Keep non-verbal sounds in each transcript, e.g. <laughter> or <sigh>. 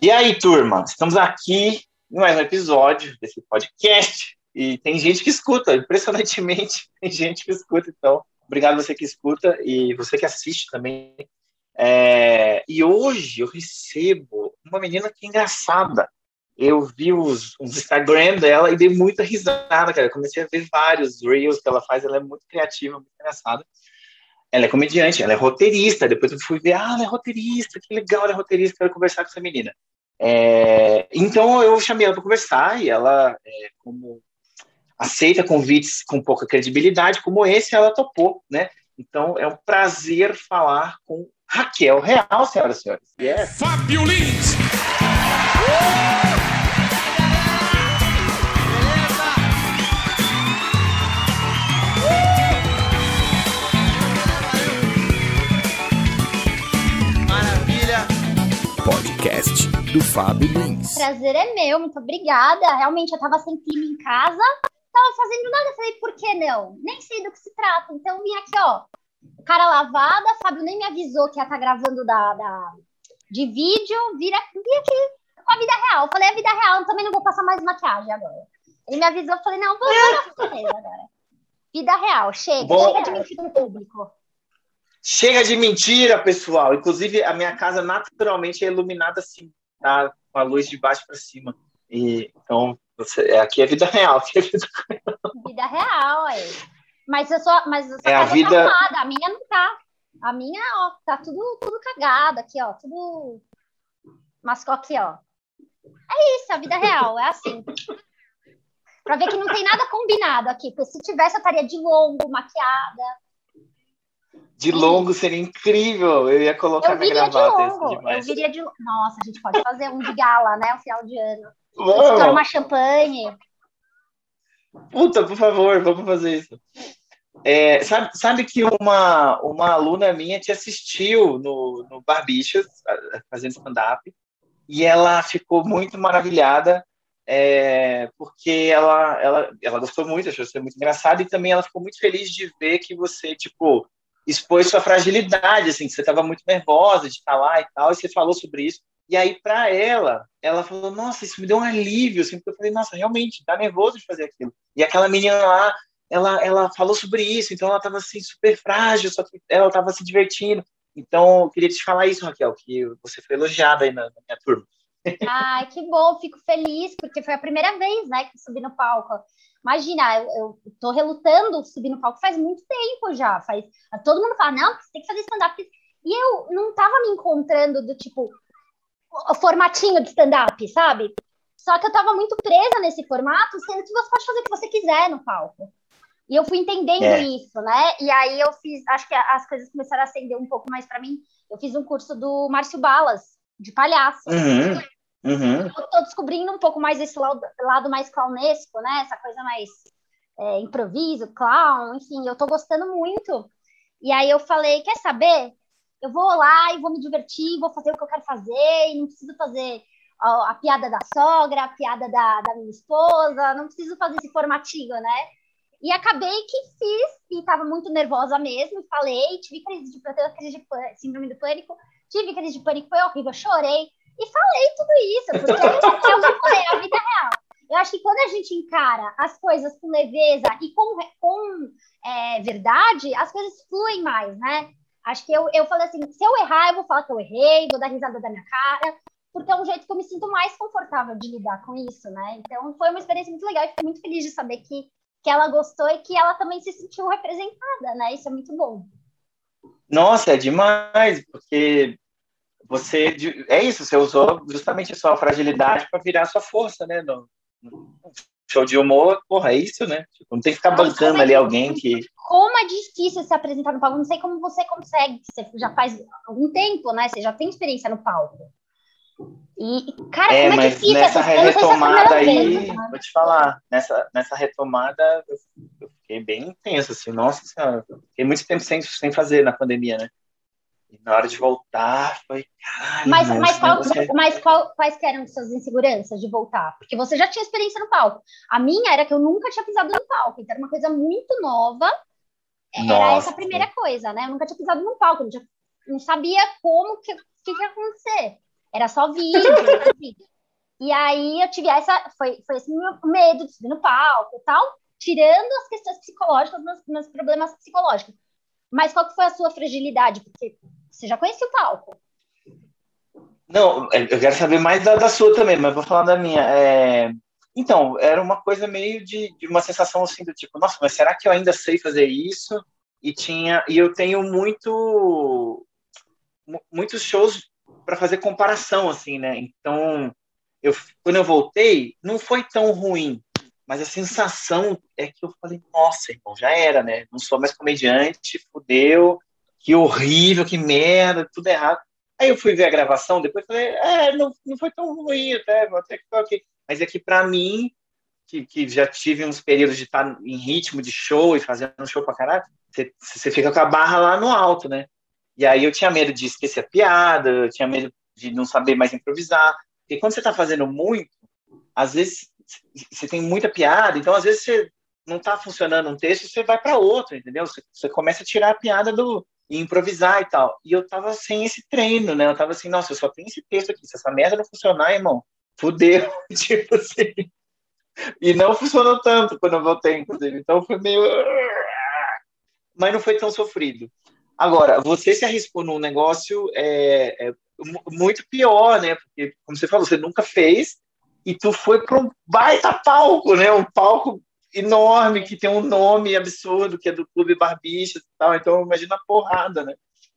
E aí, turma, estamos aqui em mais um episódio desse podcast e tem gente que escuta, impressionantemente <laughs> tem gente que escuta, então obrigado você que escuta e você que assiste também. É, e hoje eu recebo uma menina que é engraçada. Eu vi os, os Instagram dela e dei muita risada, cara. Eu comecei a ver vários reels que ela faz, ela é muito criativa, muito engraçada. Ela é comediante, ela é roteirista. Depois eu fui ver, ah, ela é roteirista, que legal, ela é roteirista, quero conversar com essa menina. É, então eu chamei ela para conversar e ela, é, como aceita convites com pouca credibilidade, como esse, ela topou, né? Então é um prazer falar com Raquel Real, senhoras e senhores. Yeah. Fábio Lins! Podcast do Fábio Lins. Prazer é meu, muito obrigada. Realmente eu tava sem clima em casa, tava fazendo nada. Falei, por que não? Nem sei do que se trata. Então vim aqui, ó, cara lavada. Fábio nem me avisou que ia estar tá gravando da, da, de vídeo. Vira, vim aqui com a vida real. Falei, a vida real, também não vou passar mais maquiagem agora. Ele me avisou, falei, não, vou <laughs> agora. Vida real, chega, Bom, chega de mentir no público. Chega de mentira, pessoal. Inclusive, a minha casa naturalmente é iluminada assim, tá? Com a luz de baixo para cima. E, então, você, é, aqui é vida real. Aqui é vida <laughs> real, vida real aí. Mas eu mas a é a tá vida... tá arrumada, a minha não tá. A minha, ó, tá tudo, tudo cagado aqui, ó, tudo mascou aqui, ó. É isso, a vida real, é assim. Pra ver que não tem nada combinado aqui, porque se tivesse eu estaria de longo, maquiada, de longo seria incrível. Eu ia colocar eu minha gravata. De longo. Eu viria de Nossa, a gente pode fazer um de gala, né? Um final de ano. Vamos. uma champanhe. Puta, por favor, vamos fazer isso. É, sabe, sabe que uma, uma aluna minha te assistiu no, no Barbichas, fazendo stand-up, e ela ficou muito maravilhada, é, porque ela, ela, ela gostou muito, achou você muito engraçado, e também ela ficou muito feliz de ver que você, tipo, expôs sua fragilidade, assim, que você estava muito nervosa de lá e tal, e você falou sobre isso. E aí, para ela, ela falou: Nossa, isso me deu um alívio, assim, porque eu falei: Nossa, realmente, tá nervoso de fazer aquilo. E aquela menina lá, ela, ela falou sobre isso, então ela estava assim, super frágil, só que ela estava se divertindo. Então, eu queria te falar isso, Raquel, que você foi elogiada aí na, na minha turma. Ai, que bom, fico feliz, porque foi a primeira vez, né, que subi no palco. Imagina, eu, eu tô relutando subir no palco faz muito tempo já. Faz, todo mundo fala, não, você tem que fazer stand-up. E eu não tava me encontrando do tipo, o formatinho de stand-up, sabe? Só que eu tava muito presa nesse formato, sendo que você pode fazer o que você quiser no palco. E eu fui entendendo é. isso, né? E aí eu fiz, acho que as coisas começaram a acender um pouco mais para mim. Eu fiz um curso do Márcio Balas, de palhaço. Uhum. Uhum. Eu tô descobrindo um pouco mais esse lado, mais clownesco, né? Essa coisa mais é, improviso, clown, enfim, eu tô gostando muito. E aí eu falei, quer saber? Eu vou lá e vou me divertir, vou fazer o que eu quero fazer, e não preciso fazer a, a piada da sogra, a piada da, da minha esposa, não preciso fazer esse formatinho, né? E acabei que fiz, e estava muito nervosa mesmo, falei, tive crise de, crise de síndrome do pânico, tive crise de pânico, foi horrível, chorei, e falei tudo isso, porque é o que eu falei, é a vida real. Eu acho que quando a gente encara as coisas com leveza e com, com é, verdade, as coisas fluem mais, né? Acho que eu, eu falei assim, se eu errar, eu vou falar que eu errei, vou dar risada da minha cara, porque é um jeito que eu me sinto mais confortável de lidar com isso, né? Então foi uma experiência muito legal e fico muito feliz de saber que, que ela gostou e que ela também se sentiu representada, né? Isso é muito bom. Nossa, é demais, porque você é isso, você usou justamente a sua fragilidade para virar sua força, né? No, no, show de humor, porra, é isso, né? Tipo, não tem que ficar bancando ali alguém que. Como é difícil se apresentar no palco. Não sei como você consegue, você já faz algum tempo, né? Você já tem experiência no palco. E, cara, é, como é difícil nessa retomada aí, vez, né? vou te falar, nessa, nessa retomada eu, eu fiquei bem intenso, assim, nossa senhora, fiquei muito tempo sem, sem fazer na pandemia, né? E na hora de voltar, foi. Caralho, mas, mas, qual, é... mas qual, quais eram suas inseguranças de voltar? Porque você já tinha experiência no palco. A minha era que eu nunca tinha pisado no palco, então era uma coisa muito nova. Era Nossa. essa a primeira coisa, né? Eu nunca tinha pisado no palco, não, não sabia como que, que, que ia acontecer. Era só vídeo, <laughs> assim. E aí eu tive essa, foi, foi esse meu medo de subir no palco e tal, tirando as questões psicológicas, meus, meus problemas psicológicos. Mas qual que foi a sua fragilidade? Porque você já conhecia o palco. Não, é, eu quero saber mais da, da sua também, mas vou falar da minha. É... Então, era uma coisa meio de, de, uma sensação assim do tipo, nossa, mas será que eu ainda sei fazer isso? E tinha, e eu tenho muito muitos shows para fazer comparação assim, né? Então, eu quando eu voltei, não foi tão ruim, mas a sensação é que eu falei, nossa, irmão, já era, né? Não sou mais comediante, fudeu, que horrível, que merda, tudo errado. Aí eu fui ver a gravação, depois falei, é, não, não foi tão ruim até, até que foi ok. Mas é que para mim, que, que já tive uns períodos de estar em ritmo de show e fazendo um show pra caralho, você, fica com a barra lá no alto, né? E aí eu tinha medo de esquecer a piada, eu tinha medo de não saber mais improvisar. Porque quando você está fazendo muito, às vezes você tem muita piada, então às vezes você não está funcionando um texto, você vai para outro, entendeu? Você, começa a tirar a piada do e improvisar e tal. E eu tava sem esse treino, né? Eu tava assim, nossa, eu só tenho esse texto aqui. Se essa merda não funcionar, irmão, fudeu. <laughs> tipo assim. E não funcionou tanto quando eu voltei, inclusive. Então foi meio. Mas não foi tão sofrido. Agora, você se arriscou num negócio é, é, muito pior, né? Porque, como você falou, você nunca fez e tu foi para um baita palco, né? Um palco enorme, que tem um nome absurdo, que é do Clube Barbichas e tal. Então, imagina a porrada, né?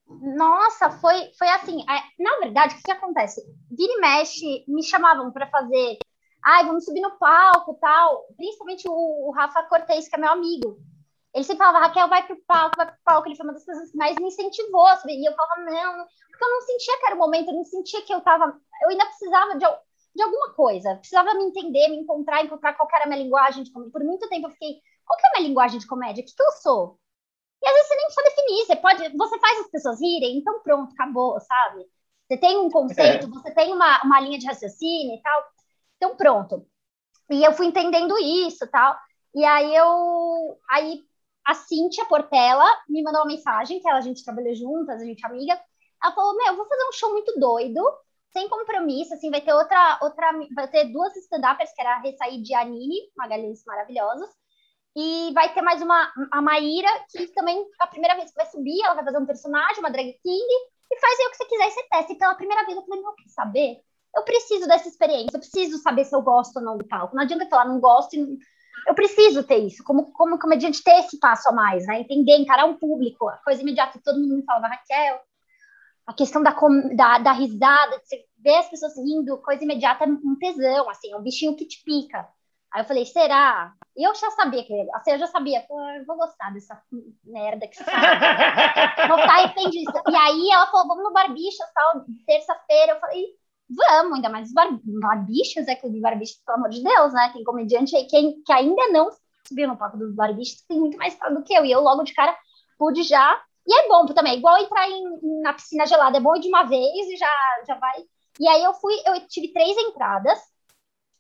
Nossa, foi, foi assim. Na verdade, o que, que acontece? Vira e mexe, me chamavam para fazer. Ai, vamos subir no palco tal. Principalmente o, o Rafa Cortez, que é meu amigo. Ele sempre falava, Raquel, vai pro palco, vai pro palco. Ele foi uma das pessoas que mais me incentivou. E eu falava, não, porque eu não sentia que era o momento, eu não sentia que eu tava. Eu ainda precisava de, de alguma coisa. Precisava me entender, me encontrar, encontrar qual era a minha linguagem de comédia. Por muito tempo eu fiquei, qual que é a minha linguagem de comédia? O que, que eu sou? E às vezes você nem precisa definir, você pode, você faz as pessoas rirem, então pronto, acabou, sabe? Você tem um conceito, é. você tem uma, uma linha de raciocínio e tal, então pronto. E eu fui entendendo isso tal. E aí eu. Aí a Cíntia Portela me mandou uma mensagem, que ela, a gente trabalhou juntas, a gente é amiga. Ela falou: Meu, eu vou fazer um show muito doido sem compromisso, assim, vai ter outra, outra, vai ter duas stand-uppers, que era a Ressaí de Anine, Magalhães maravilhosos, e vai ter mais uma, a Maíra, que também, a primeira vez que vai subir, ela vai fazer um personagem, uma drag king, e faz aí o que você quiser e você testa. E pela primeira vez eu falei, não, quer saber? Eu preciso dessa experiência, eu preciso saber se eu gosto ou não do palco. Não adianta falar, não gosto, eu preciso ter isso, como, como comediante, ter esse passo a mais, né? Entender, encarar um público, a coisa imediata, todo mundo me falava, Raquel, a questão da, da, da risada, de você ver as pessoas rindo, coisa imediata, é um tesão, assim, é um bichinho que te pica. Aí eu falei, será? Eu já sabia que, assim, eu já sabia, pô, eu vou gostar dessa merda que você <laughs> ficar arrependido. E aí ela falou, vamos no Barbichas, tal, terça-feira. Eu falei, vamos, ainda mais bar Barbichas, é clube Barbichas, pelo amor de Deus, né? Tem comediante aí que, que ainda não subiu no palco dos Barbichas, tem muito mais do que eu. E eu logo de cara pude já e é bom também, igual entrar em, na piscina gelada, é bom ir de uma vez e já, já vai. E aí eu fui, eu tive três entradas,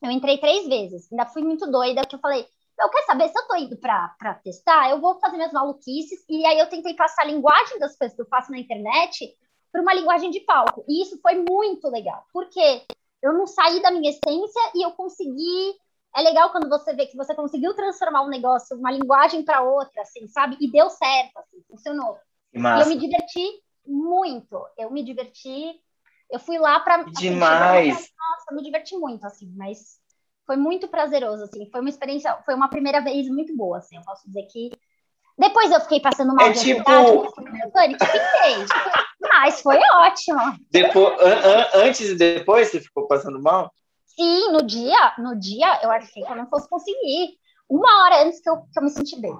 eu entrei três vezes, ainda fui muito doida, que eu falei, eu quero saber se eu tô indo para testar, eu vou fazer minhas maluquices, e aí eu tentei passar a linguagem das coisas que eu faço na internet para uma linguagem de palco. E isso foi muito legal, porque eu não saí da minha essência e eu consegui. É legal quando você vê que você conseguiu transformar um negócio, uma linguagem para outra, assim, sabe? E deu certo, assim, funcionou. E eu me diverti muito. Eu me diverti. Eu fui lá para. Assim, Demais! Nossa, eu me diverti muito, assim, mas foi muito prazeroso, assim. Foi uma experiência, foi uma primeira vez muito boa, assim. Eu posso dizer que. Depois eu fiquei passando mal é de tipo... ansiedade, fiquei. mas foi ótimo. Depois, an, an, antes e depois você ficou passando mal? Sim, no dia, no dia eu achei que eu não fosse conseguir. Uma hora antes que eu, que eu me senti bem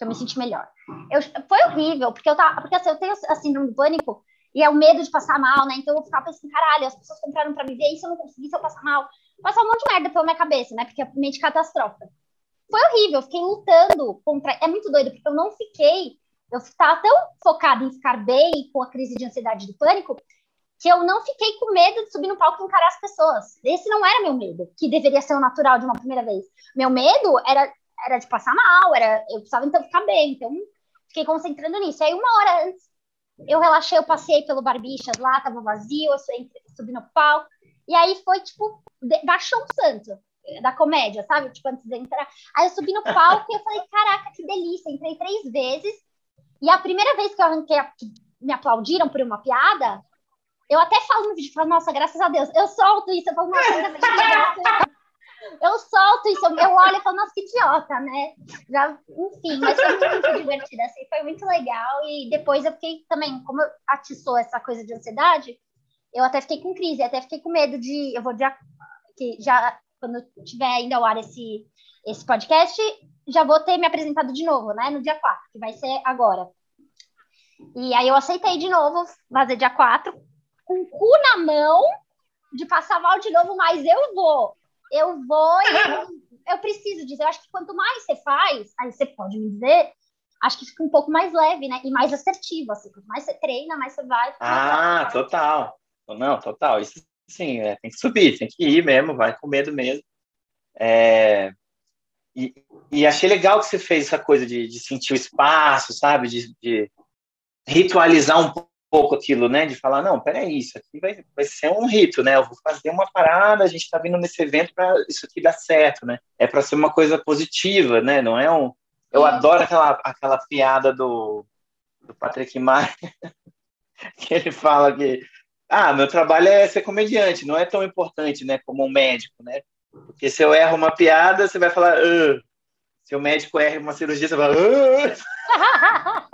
que eu me senti melhor. Eu, foi horrível, porque eu tava, porque assim, eu tenho a síndrome do pânico e é o medo de passar mal, né? Então eu ficava pensando, caralho, as pessoas compraram para me ver, e se eu não conseguir, se eu passar mal? Passar um monte de merda pela minha cabeça, né? Porque é mente catastrófica. Foi horrível, eu fiquei lutando contra. É muito doido, porque eu não fiquei. Eu estava tão focada em ficar bem com a crise de ansiedade do pânico que eu não fiquei com medo de subir no palco e encarar as pessoas. Esse não era meu medo, que deveria ser o natural de uma primeira vez. Meu medo era era de passar mal, era, eu precisava então ficar bem, então fiquei concentrando nisso. Aí uma hora antes eu relaxei, eu passei pelo Barbichas lá, tava vazio, eu subi no palco. E aí foi, tipo, baixou um santo da comédia, sabe? Tipo, antes de entrar. Aí eu subi no palco e eu falei, caraca, que delícia. Entrei três vezes. E a primeira vez que eu arranquei, a... me aplaudiram por uma piada, eu até falo no vídeo, falo, nossa, graças a Deus. Eu solto isso, eu falo, nossa, ainda bem que eu solto isso, eu olho e falo, nossa, que idiota, né? Já, enfim, mas foi muito divertido, assim, foi muito legal. E depois eu fiquei também, como atiçou essa coisa de ansiedade, eu até fiquei com crise, até fiquei com medo de. Eu vou dia. Que já, quando tiver ainda ao ar esse, esse podcast, já vou ter me apresentado de novo, né? No dia 4, que vai ser agora. E aí eu aceitei de novo fazer dia 4, com o cu na mão, de passar mal de novo, mas eu vou eu vou eu, eu preciso dizer, eu acho que quanto mais você faz, aí você pode me dizer, acho que fica um pouco mais leve, né? E mais assertivo, assim, quanto mais você treina, mais você vai. Ah, total. Não, total. Isso sim, é, tem que subir, tem que ir mesmo, vai com medo mesmo. É, e, e, achei legal que você fez essa coisa de, de sentir o espaço, sabe? De, de, ritualizar um pouco aquilo, né? De falar, não, peraí, isso aqui vai, vai ser um rito, né? Eu vou fazer uma parada, a gente está vindo nesse evento para isso aqui dar certo, né? É para ser uma coisa positiva, né? Não é um. Eu adoro aquela, aquela piada do, do Patrick Maia, <laughs> que ele fala que, ah, meu trabalho é ser comediante, não é tão importante, né? Como um médico, né? Porque se eu erro uma piada, você vai falar, ah. se o médico erra uma cirurgia, você vai falar, <laughs> ah.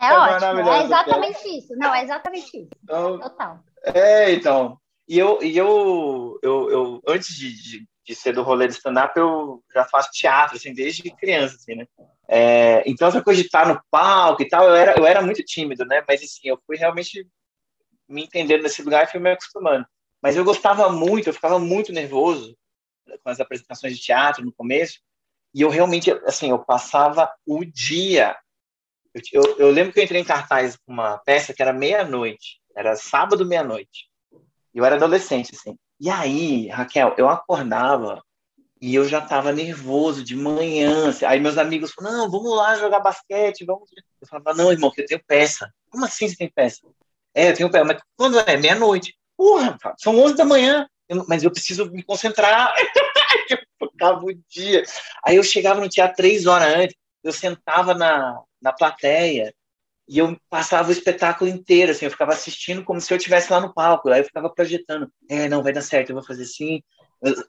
É, é ótimo, é exatamente isso. Não, é exatamente isso. Então, Total. É, então. E eu, e eu, eu, eu antes de, de, de ser do rolê de stand-up, eu já faço teatro, assim, desde criança, assim, né? É, então, essa coisa de estar no palco e tal, eu era, eu era muito tímido, né? Mas, assim, eu fui realmente me entendendo nesse lugar e fui me acostumando. Mas eu gostava muito, eu ficava muito nervoso com as apresentações de teatro no começo, e eu realmente, assim, eu passava o dia eu, eu, lembro que eu entrei em cartaz com uma peça que era meia-noite, era sábado meia-noite. Eu era adolescente, assim. E aí, Raquel, eu acordava e eu já estava nervoso de manhã. Assim. Aí meus amigos falaram, não, vamos lá jogar basquete, vamos... Eu falava, não, irmão, que eu tenho peça. Como assim você tem peça? É, eu tenho peça. Mas quando é? Meia-noite. Porra, são 11 da manhã. Eu, mas eu preciso me concentrar. <laughs> eu ficava o dia. Aí eu chegava no teatro três horas antes, eu sentava na, na plateia e eu passava o espetáculo inteiro, assim, eu ficava assistindo como se eu estivesse lá no palco, aí eu ficava projetando, é, não, vai dar certo, eu vou fazer assim,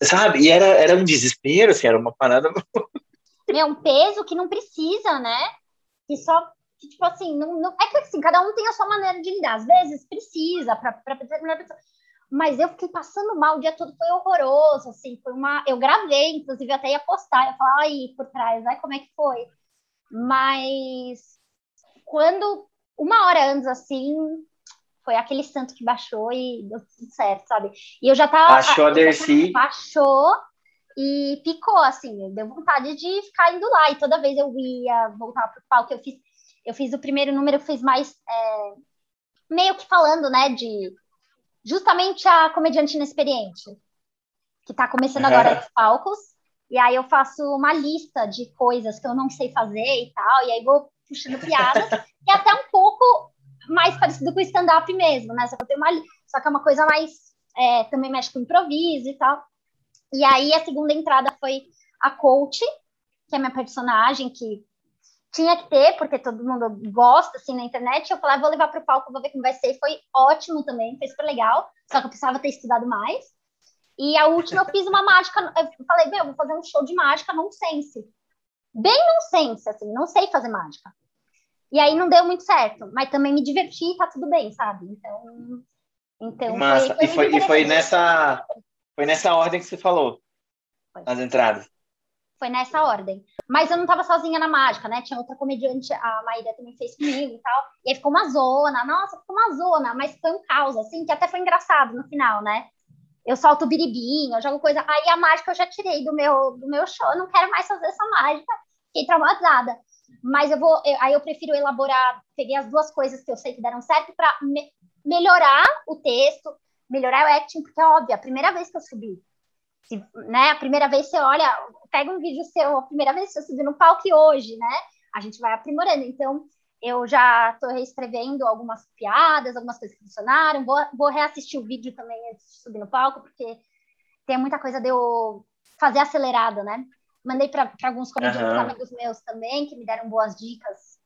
sabe? E era, era um desespero, assim, era uma parada... <laughs> É um peso que não precisa, né? Que só, que, tipo assim, não, não, é que assim, cada um tem a sua maneira de lidar, às vezes precisa para determinada pessoa, mas eu fiquei passando mal o dia todo, foi horroroso, assim, foi uma, eu gravei, inclusive até ia postar, eu falar aí por trás, aí como é que foi? Mas quando uma hora antes assim, foi aquele santo que baixou e deu tudo certo, sabe? E eu já tava. Baixou a Dercy. Baixou e picou, assim, deu vontade de ficar indo lá. E toda vez eu ia voltar pro palco, eu fiz, eu fiz o primeiro número, eu fiz mais é, meio que falando, né, de justamente a comediante inexperiente, que tá começando agora os palcos. E aí eu faço uma lista de coisas que eu não sei fazer e tal, e aí vou puxando piadas, que é até um pouco mais parecido com o stand-up mesmo, né? Só que, eu tenho uma, só que é uma coisa mais. É, também mexe com improviso e tal. E aí a segunda entrada foi a coach, que é minha personagem, que tinha que ter, porque todo mundo gosta, assim, na internet. Eu falei, ah, vou levar para o palco, vou ver como vai ser. Foi ótimo também, foi super legal. Só que eu precisava ter estudado mais. E a última eu fiz uma mágica, eu falei, meu, vou fazer um show de mágica nonsense. Bem nonsense, assim, não sei fazer mágica. E aí não deu muito certo, mas também me diverti e tá tudo bem, sabe? Então, então Massa. Foi, foi e, foi, e foi nessa foi nessa ordem que você falou foi. as entradas. Foi nessa ordem. Mas eu não tava sozinha na mágica, né? Tinha outra comediante, a Maíra também fez comigo e tal. E aí ficou uma zona. Nossa, ficou uma zona, mas foi um caos, assim, que até foi engraçado no final, né? Eu solto biribinho, eu jogo coisa. Aí a mágica eu já tirei do meu, do meu show, não quero mais fazer essa mágica, fiquei traumatizada. Mas eu vou, eu, aí eu prefiro elaborar, peguei as duas coisas que eu sei que deram certo para me, melhorar o texto, melhorar o acting, porque é óbvio, a primeira vez que eu subi, se, né, a primeira vez você olha, pega um vídeo seu, a primeira vez que eu subi no palco hoje, né, a gente vai aprimorando. Então, eu já estou reescrevendo algumas piadas, algumas coisas que funcionaram. Vou, vou reassistir o vídeo também antes de subir no palco, porque tem muita coisa de eu fazer acelerado, né? Mandei para alguns comediantes uhum. amigos meus também, que me deram boas dicas.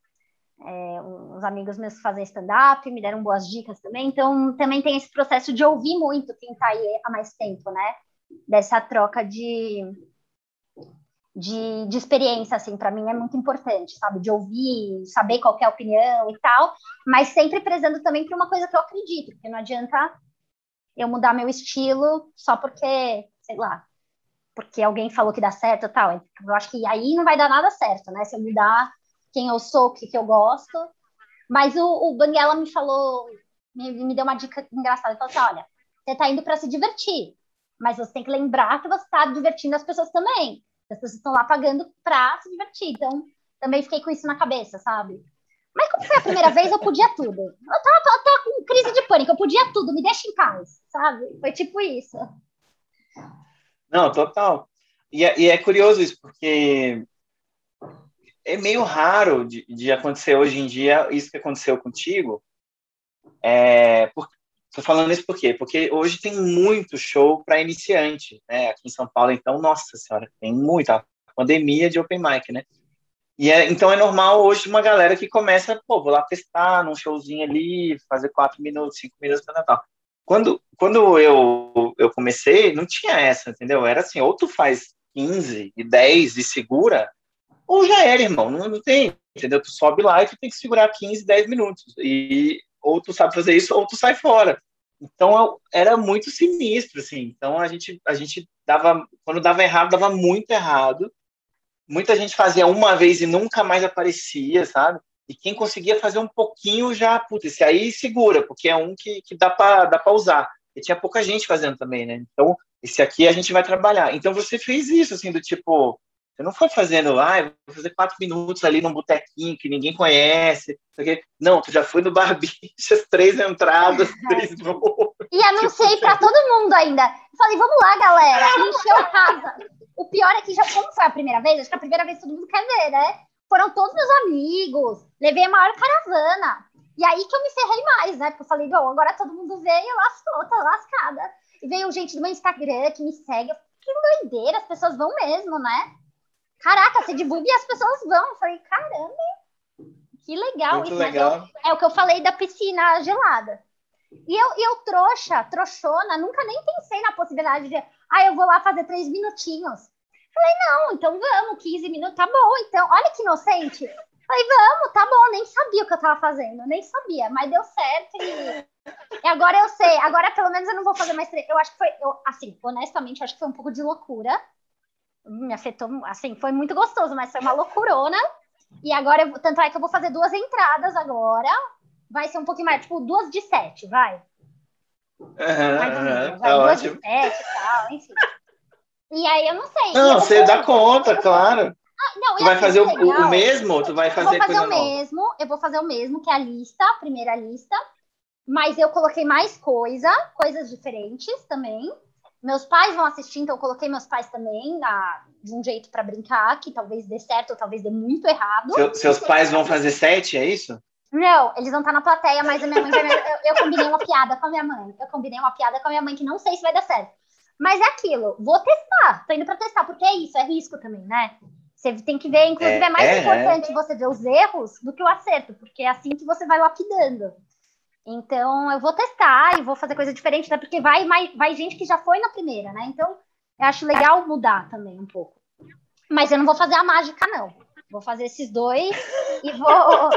É, uns amigos meus que fazem stand-up me deram boas dicas também. Então, também tem esse processo de ouvir muito quem está aí há mais tempo, né? Dessa troca de, de, de experiência, assim, para mim é muito importante, sabe? De ouvir, saber qual é a opinião e tal, mas sempre prezando também para uma coisa que eu acredito, porque não adianta eu mudar meu estilo só porque, sei lá, porque alguém falou que dá certo e tal. Eu acho que aí não vai dar nada certo, né? Se eu mudar quem eu sou, o que, que eu gosto. Mas o, o Banguela me falou, me, me deu uma dica engraçada. Ele falou assim: olha, você está indo para se divertir, mas você tem que lembrar que você está divertindo as pessoas também. As pessoas estão lá pagando para se divertir. Então, também fiquei com isso na cabeça, sabe? Mas como foi a primeira vez, eu podia tudo. Eu tava, eu tava com crise de pânico, eu podia tudo, me deixa em paz, sabe? Foi tipo isso. Não, total. E é, e é curioso isso, porque é meio raro de, de, acontecer hoje em dia isso que aconteceu contigo. É, por, tô falando isso por quê? Porque hoje tem muito show para iniciante, né? Aqui em São Paulo, então, nossa senhora, tem muita pandemia de open mic, né? E é, então é normal hoje uma galera que começa, pô, vou lá testar num showzinho ali, fazer quatro minutos, cinco minutos, tal, tal. Quando, quando eu, eu comecei, não tinha essa, entendeu? Era assim, ou tu faz 15 e 10 e segura, ou já era, irmão, não, não tem, entendeu? Tu sobe lá e tu tem que segurar 15, 10 minutos. E ou tu sabe fazer isso, ou tu sai fora. Então eu, era muito sinistro, assim. Então a gente, a gente dava, quando dava errado, dava muito errado. Muita gente fazia uma vez e nunca mais aparecia, sabe? E quem conseguia fazer um pouquinho já, putz, esse aí segura, porque é um que, que dá para dá usar. E tinha pouca gente fazendo também, né? Então, esse aqui a gente vai trabalhar. Então, você fez isso, assim, do tipo, você não foi fazendo, ah, vou fazer quatro minutos ali num botequinho que ninguém conhece. Não, tu já foi no Barbichas, <laughs> três entradas, três voos. E anunciei para todo mundo ainda. Falei, vamos lá, galera, encheu casa. O pior é que já, como foi a primeira vez, acho que a primeira vez todo mundo quer ver, né? foram todos meus amigos, levei a maior caravana. E aí que eu me ferrei mais, né? Porque eu falei, bom, agora todo mundo veio, lascou, tá lascada. E veio gente do meu Instagram que me segue. Que doideira, as pessoas vão mesmo, né? Caraca, você divulga e as pessoas vão. Eu falei, caramba, que legal Muito isso. Legal. Eu, é o que eu falei da piscina gelada. E eu, eu trouxa, trouxona, nunca nem pensei na possibilidade de, ah, eu vou lá fazer três minutinhos. Falei, não, então vamos, 15 minutos, tá bom, então, olha que inocente. Falei, vamos, tá bom, nem sabia o que eu tava fazendo, nem sabia, mas deu certo e, e agora eu sei, agora pelo menos eu não vou fazer mais três. Eu acho que foi, eu, assim, honestamente, eu acho que foi um pouco de loucura. Me afetou, assim, foi muito gostoso, mas foi uma loucurona. E agora, eu, tanto é que eu vou fazer duas entradas agora. Vai ser um pouquinho mais, tipo, duas de sete, vai. Uhum, vai, tá duas ótimo. de sete e tal, enfim. E aí eu não sei. Não, você dá conta, claro. Ah, não, tu vai fazer o, o, mesmo? Tu vai fazer eu vou fazer o mesmo, nova? eu vou fazer o mesmo, que é a lista, a primeira lista. Mas eu coloquei mais coisa, coisas diferentes também. Meus pais vão assistir, então eu coloquei meus pais também na, de um jeito para brincar, que talvez dê certo ou talvez dê muito errado. Seu, seus pais vão fazer sete, é isso? Não, eles vão estar na plateia, mas a minha mãe vai, eu, eu combinei uma piada com a minha mãe. Eu combinei uma piada com a minha mãe que não sei se vai dar certo. Mas é aquilo, vou testar, tô indo para testar, porque é isso, é risco também, né? Você tem que ver, inclusive, é, é mais é, importante é. você ver os erros do que o acerto, porque é assim que você vai lapidando. Então, eu vou testar e vou fazer coisa diferente, até porque vai, vai, vai gente que já foi na primeira, né? Então, eu acho legal mudar também um pouco. Mas eu não vou fazer a mágica, não. Vou fazer esses dois e <laughs> vou,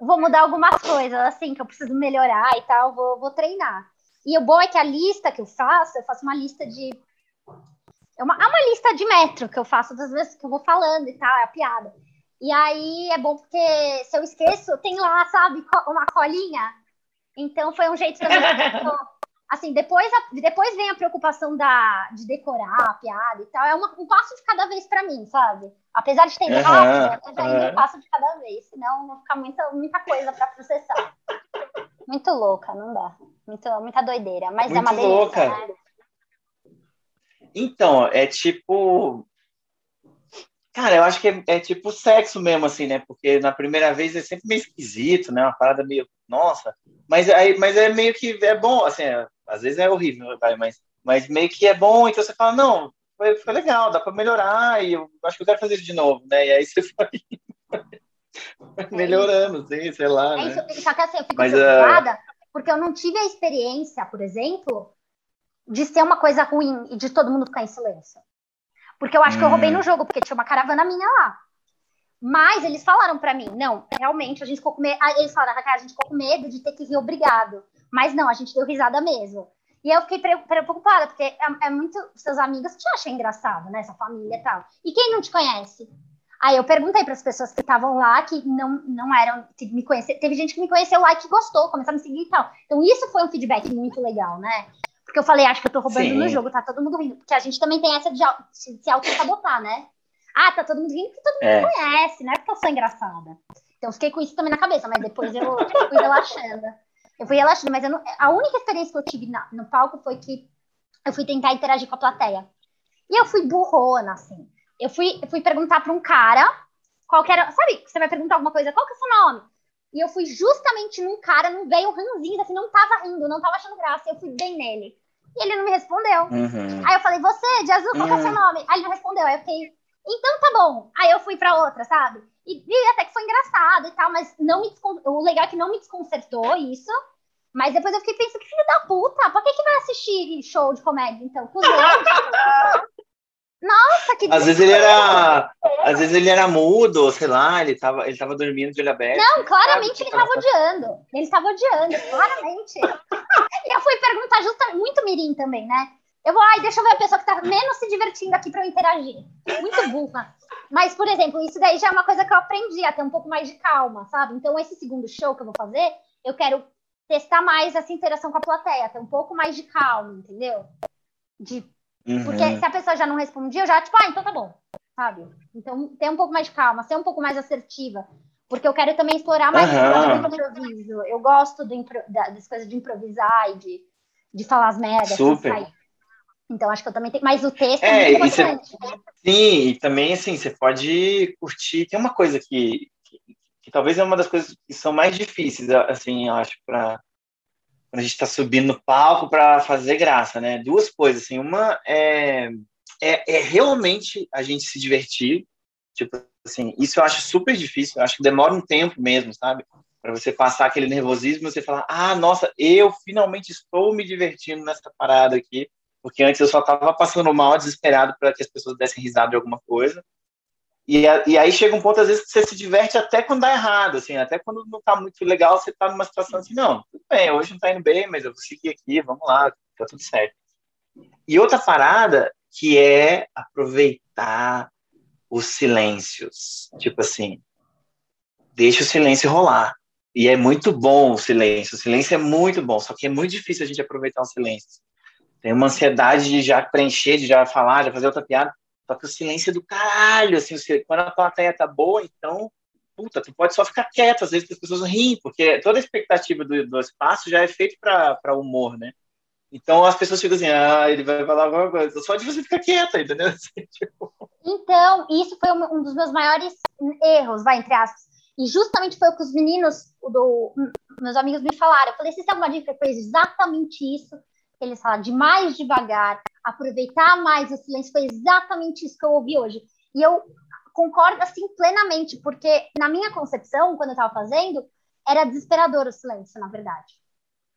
vou mudar algumas coisas, assim, que eu preciso melhorar e tal, vou, vou treinar. E o bom é que a lista que eu faço, eu faço uma lista de. É uma, é uma lista de metro que eu faço das vezes que eu vou falando e tal, é a piada. E aí é bom porque se eu esqueço, tem lá, sabe, uma colinha. Então foi um jeito também. <laughs> assim, depois, depois vem a preocupação da, de decorar a piada e tal. É uma, um passo de cada vez para mim, sabe? Apesar de ter uhum, rápido, eu uhum. um passo de cada vez, senão não fica muita, muita coisa para processar. Muito louca, não dá. Muito, muita doideira, mas Muito é uma delícia, louca. Né? Então, é tipo. Cara, eu acho que é, é, tipo sexo mesmo, assim, né? Porque na primeira vez é sempre meio esquisito, né? Uma parada meio, nossa. Mas, aí, mas é meio que é bom, assim, é, às vezes é horrível, mas, mas meio que é bom, então você fala, não, foi, foi legal, dá pra melhorar, e eu acho que eu quero fazer isso de novo, né? E aí você <laughs> vai melhorando, assim, sei lá. É né? Isso, só que assim, eu fico mas, preocupada, uh... porque eu não tive a experiência, por exemplo, de ser uma coisa ruim e de todo mundo ficar em silêncio. Porque eu acho hum. que eu roubei no hum. jogo, porque tinha uma caravana minha lá. Mas eles falaram para mim, não, realmente, a gente ficou com medo. Eles falaram, Raquel, a gente ficou com medo de ter que rir obrigado. Mas não, a gente deu risada mesmo. E eu fiquei preocupada, porque é, é muito. Seus amigos te acham engraçado, né? Essa família e tal. E quem não te conhece? Aí eu perguntei para as pessoas que estavam lá, que não, não eram, que me conheceram. Teve gente que me conheceu lá e que gostou, começou a me seguir e tal. Então isso foi um feedback muito legal, né? Porque eu falei, acho que eu tô roubando Sim. no jogo, tá todo mundo rindo. Porque a gente também tem essa de se auto-sabotar, né? Ah, tá todo mundo rindo porque todo mundo é. conhece, não é porque eu sou engraçada. Então eu fiquei com isso também na cabeça, mas depois eu, <laughs> fui relaxando. Eu fui relaxando, mas não, a única experiência que eu tive na, no palco foi que eu fui tentar interagir com a plateia. E eu fui burrona, assim. Eu fui, eu fui perguntar para um cara qual era. Sabe, você vai perguntar alguma coisa, qual que é o seu nome? E eu fui justamente num cara, num velho ranzinho, assim, não tava rindo, não tava achando graça. Eu fui bem nele. E ele não me respondeu. Uhum. Aí eu falei, você, de azul, qual uhum. é o seu uhum. nome? Aí ele não respondeu. Aí eu fiquei, então tá bom. Aí eu fui pra outra, sabe? E, e até que foi engraçado e tal, mas não me o legal é que não me desconcertou isso. Mas depois eu fiquei pensando, que filho da puta, por que, que vai assistir show de comédia, então? <laughs> Nossa, que Às vezes ele era. Às vezes ele era mudo, sei lá, ele tava, ele tava dormindo de olho aberto. Não, claramente ele tava odiando. Ele tava odiando, claramente. <laughs> e eu fui perguntar justamente, muito mirim também, né? Eu vou, ai, deixa eu ver a pessoa que tá menos se divertindo aqui para eu interagir. Muito burra. Mas, por exemplo, isso daí já é uma coisa que eu aprendi a ter um pouco mais de calma, sabe? Então, esse segundo show que eu vou fazer, eu quero testar mais essa interação com a plateia, ter um pouco mais de calma, entendeu? De Uhum. Porque se a pessoa já não respondia, eu já, tipo, ah, então tá bom, sabe? Então, ter um pouco mais de calma, ser um pouco mais assertiva. Porque eu quero também explorar mais uhum. o improviso. Eu gosto do impro das coisas de improvisar e de, de falar as merdas. Super. Então, acho que eu também tenho. Mas o texto é, é muito importante. Cê... Sim, e também, assim, você pode curtir. Tem uma coisa que, que, que, talvez é uma das coisas que são mais difíceis, assim, eu acho, para quando a gente está subindo no palco para fazer graça, né? Duas coisas, assim, uma é, é, é, realmente a gente se divertir, tipo assim, isso eu acho super difícil, eu acho que demora um tempo mesmo, sabe? Para você passar aquele nervosismo e você falar, ah, nossa, eu finalmente estou me divertindo nessa parada aqui, porque antes eu só estava passando mal, desesperado para que as pessoas dessem risada de alguma coisa. E, e aí chega um ponto, às vezes, que você se diverte até quando dá errado, assim, até quando não tá muito legal, você tá numa situação assim, não, tudo bem, hoje não tá indo bem, mas eu vou seguir aqui, vamos lá, tá tudo certo. E outra parada que é aproveitar os silêncios. Tipo assim, deixa o silêncio rolar. E é muito bom o silêncio. O silêncio é muito bom, só que é muito difícil a gente aproveitar o silêncio. Tem uma ansiedade de já preencher, de já falar, de fazer outra piada. Só que o silêncio é do caralho, assim, quando a plateia tá boa, então, puta, tu pode só ficar quieto, às vezes as pessoas riem, porque toda a expectativa do, do espaço já é feito para humor, né? Então as pessoas ficam assim, ah, ele vai falar alguma coisa, só de você ficar quieta, entendeu? <laughs> Assim, tipo... Então, isso foi um, dos meus maiores erros, vai, entre aspas. E justamente foi o que os meninos, do, meus amigos me falaram. Eu falei, vocês têm uma dica? Foi exatamente isso. Eles falaram de mais devagar, aproveitar mais o silêncio. Foi exatamente isso que eu ouvi hoje. E eu concordo assim plenamente, porque na minha concepção, quando eu estava fazendo, era desesperador o silêncio, na verdade.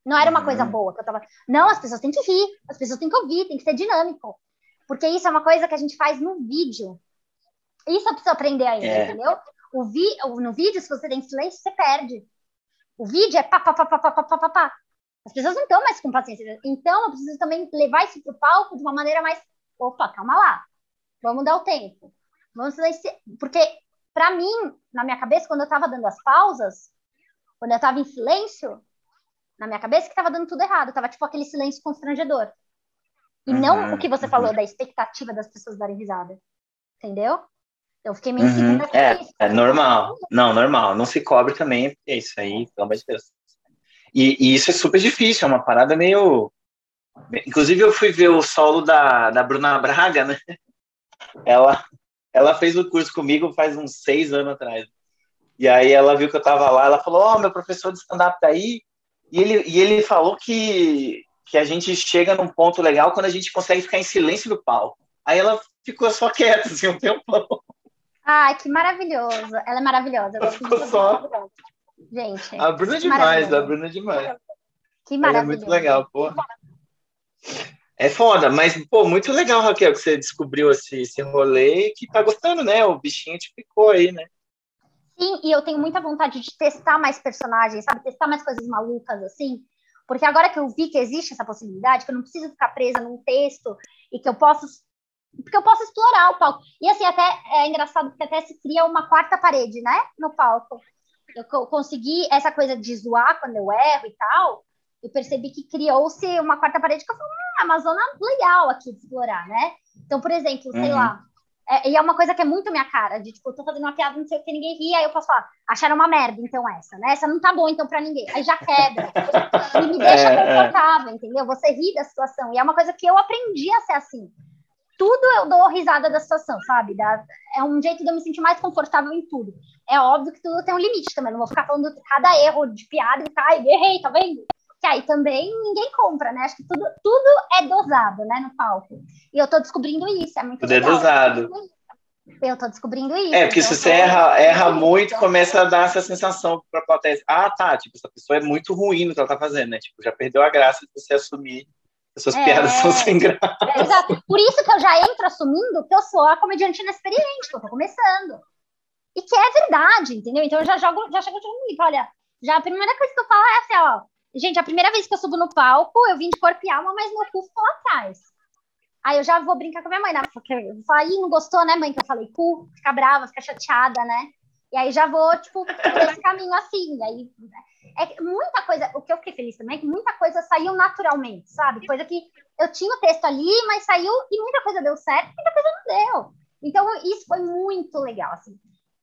Não era uma uhum. coisa boa que eu tava. Não, as pessoas têm que rir, as pessoas têm que ouvir, tem que ser dinâmico. Porque isso é uma coisa que a gente faz no vídeo. Isso eu preciso aprender ainda, é. entendeu? O vi... No vídeo, se você tem silêncio, você perde. O vídeo é pá, pá, pá, pá, pá, pá, pá, pá. As pessoas não estão mais com paciência. Então, eu preciso também levar isso para o palco de uma maneira mais. Opa, calma lá. Vamos dar o tempo. Vamos. Porque, para mim, na minha cabeça, quando eu estava dando as pausas, quando eu estava em silêncio, na minha cabeça que estava dando tudo errado. Tava tipo aquele silêncio constrangedor. E uhum, não o que você uhum. falou da expectativa das pessoas darem risada. Entendeu? Eu fiquei meio uhum, é, é normal. Não, normal. Não se cobre também, é isso aí, pelo amor de Deus. E, e, isso é super difícil, é uma parada meio. Inclusive, eu fui ver o solo da, da Bruna Braga, né? Ela, ela fez o curso comigo faz uns seis anos atrás. E aí ela viu que eu tava lá, ela falou, ó, oh, meu professor de stand-up tá aí, e ele, e ele falou que, que a gente chega num ponto legal quando a gente consegue ficar em silêncio no palco. Aí ela ficou só quieta, assim, um tempão. Ai, que maravilhoso. Ela é maravilhosa. Ela ficou só. Gente. A Bruna é demais, a Bruna é demais. Que maravilhoso. é muito legal, pô. É foda, mas, pô, muito legal, Raquel, que você descobriu esse, esse rolê e que tá gostando, né? O bichinho te picou aí, né? Sim, e eu tenho muita vontade de testar mais personagens, sabe? Testar mais coisas malucas, assim. Porque agora que eu vi que existe essa possibilidade, que eu não preciso ficar presa num texto e que eu posso porque eu posso explorar o palco. E assim, até é engraçado porque até se cria uma quarta parede, né, no palco. Eu consegui essa coisa de zoar quando eu erro e tal, eu percebi que criou-se uma quarta parede que eu falei, é uma zona legal aqui de explorar, né? Então, por exemplo, sei uhum. lá, é, e é uma coisa que é muito minha cara, de tipo, eu tô fazendo uma piada, não sei o que, ninguém ri, aí eu posso falar, acharam uma merda, então essa, né? Essa não tá boa, então, pra ninguém. Aí já quebra. <laughs> e me deixa é, é. confortável, entendeu? Você ri da situação. E é uma coisa que eu aprendi a ser assim. Tudo eu dou risada da situação, sabe? Da, é um jeito de eu me sentir mais confortável em tudo. É óbvio que tudo tem um limite também. Não vou ficar falando cada erro de piada e ficar, errei, tá vendo? que aí também ninguém compra, né? Acho que tudo, tudo é dosado, né, no palco. E eu tô descobrindo isso, é muito tudo é legal. É dosado. Eu tô descobrindo isso. É, porque então se você erra, erra muito, começa a dar essa sensação pra plateia. Ah, tá, tipo, essa pessoa é muito ruim no que ela tá fazendo, né? Tipo, já perdeu a graça de você assumir que suas é, piadas são sem graça. É, exato. Por isso que eu já entro assumindo que eu sou a comediante inexperiente, que eu tô começando. E que é verdade, entendeu? Então eu já jogo, já chego de olha, já a primeira coisa que eu falo é assim, ó, Gente, a primeira vez que eu subo no palco, eu vim de corpo e alma, mas meu cu ficou lá atrás. Aí eu já vou brincar com a minha mãe, né? Porque eu falo, Ih, não gostou, né, mãe? Que eu falei cu, fica brava, fica chateada, né? E aí já vou, tipo, esse caminho assim. Aí é muita coisa. O que eu fiquei feliz também é que muita coisa saiu naturalmente, sabe? Coisa que eu tinha o texto ali, mas saiu e muita coisa deu certo, muita coisa não deu. Então, isso foi muito legal, assim.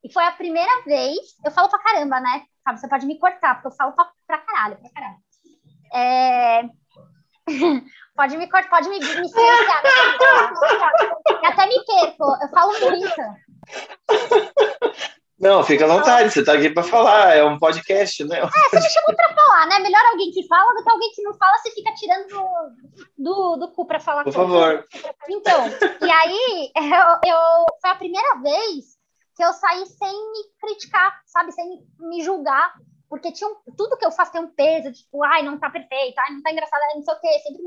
E foi a primeira vez, eu falo pra caramba, né? Sabe, você pode me cortar, porque eu falo pra, pra caralho, pra caralho. É... <laughs> pode me cortar, pode me, me <laughs> silenciar. Eu até me perco, eu falo muito. <laughs> Não, fica à vontade, você tá aqui para falar, é um podcast, né? É, você me chamou para falar, né? Melhor alguém que fala do que alguém que não fala, você fica tirando do, do, do cu para falar. Por favor. Então, e aí, <laughs> eu, eu, foi a primeira vez que eu saí sem me criticar, sabe? Sem me julgar, porque tinha um, tudo que eu faço tem um peso, tipo, ai, não tá perfeito, ai, não tá engraçado, não sei o quê, sempre...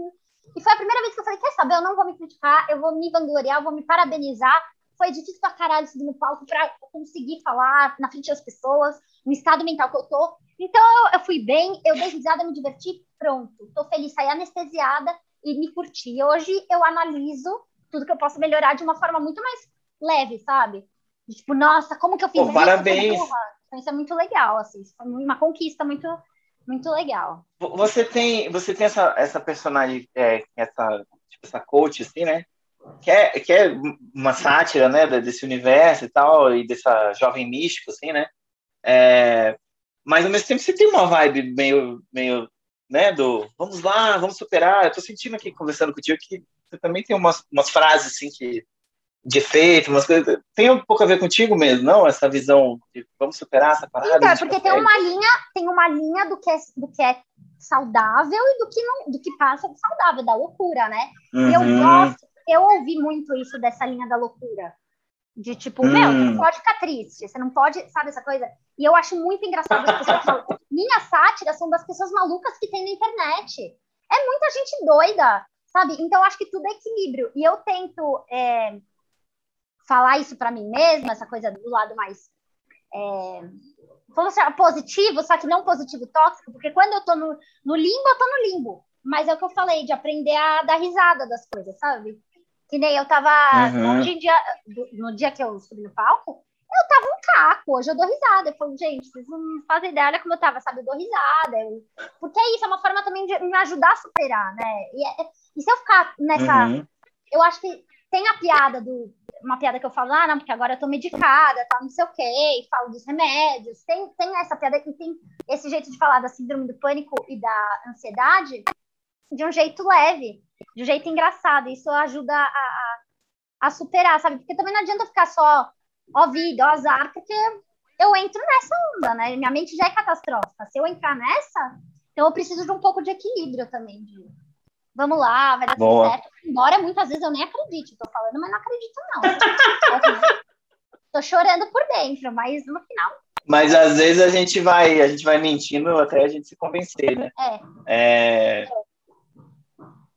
E foi a primeira vez que eu falei, quer saber, eu não vou me criticar, eu vou me vangloriar, eu vou me parabenizar. Foi difícil pra caralho subir no palco pra conseguir falar na frente das pessoas, no estado mental que eu tô. Então, eu, eu fui bem, eu dei risada, me diverti, pronto. Tô feliz, saí anestesiada e me curti. Hoje eu analiso tudo que eu posso melhorar de uma forma muito mais leve, sabe? Tipo, nossa, como que eu fiz Pô, isso? Parabéns. Então, isso é muito legal, assim. Isso foi uma conquista muito, muito legal. Você tem, você tem essa, essa personagem, é, essa, tipo, essa coach, assim, né? Que é, que é uma sátira, né, desse universo e tal, e dessa jovem místico, assim, né? É, mas, ao mesmo tempo, você tem uma vibe meio, meio né, do vamos lá, vamos superar. Eu tô sentindo aqui, conversando contigo, que você também tem umas, umas frases, assim, que de efeito, umas coisas. Tem um pouco a ver contigo mesmo, não? Essa visão de vamos superar essa parada? Então, é porque tem uma linha, tem uma linha do que é, do que é saudável e do que não, do que passa de saudável, da loucura, né? Uhum. Eu gosto, eu ouvi muito isso dessa linha da loucura. De tipo, meu, você não hum. pode ficar triste, você não pode, sabe essa coisa? E eu acho muito engraçado as pessoas falam, <laughs> minhas sátiras são das pessoas malucas que tem na internet. É muita gente doida, sabe? Então eu acho que tudo é equilíbrio. E eu tento é, falar isso para mim mesma, essa coisa do lado mais é, vamos assim, positivo, só que não positivo tóxico, porque quando eu tô no, no limbo, eu tô no limbo. Mas é o que eu falei, de aprender a dar risada das coisas, sabe? Que nem eu tava. Uhum. No, dia, no dia que eu subi no palco, eu tava um caco. Hoje eu dou risada. Eu falo, gente, vocês não fazem ideia, olha como eu tava, sabe? Eu dou risada. Eu... Porque é isso, é uma forma também de me ajudar a superar, né? E, é, e se eu ficar nessa. Uhum. Eu acho que tem a piada do uma piada que eu falo, ah, não, porque agora eu tô medicada, tá, não sei o quê, e falo dos remédios. Tem, tem essa piada que tem esse jeito de falar da síndrome do pânico e da ansiedade de um jeito leve, de um jeito engraçado. Isso ajuda a, a a superar, sabe? Porque também não adianta ficar só, ó vida, ó azar, porque eu entro nessa onda, né? Minha mente já é catastrófica. Se eu entrar nessa, então eu preciso de um pouco de equilíbrio também. De, vamos lá, vai dar Boa. tudo certo. Embora muitas vezes eu nem acredite, tô falando, mas não acredito, não. <laughs> tô chorando por dentro, mas no final. Mas às vezes a gente vai, a gente vai mentindo até a gente se convencer, né? É. é...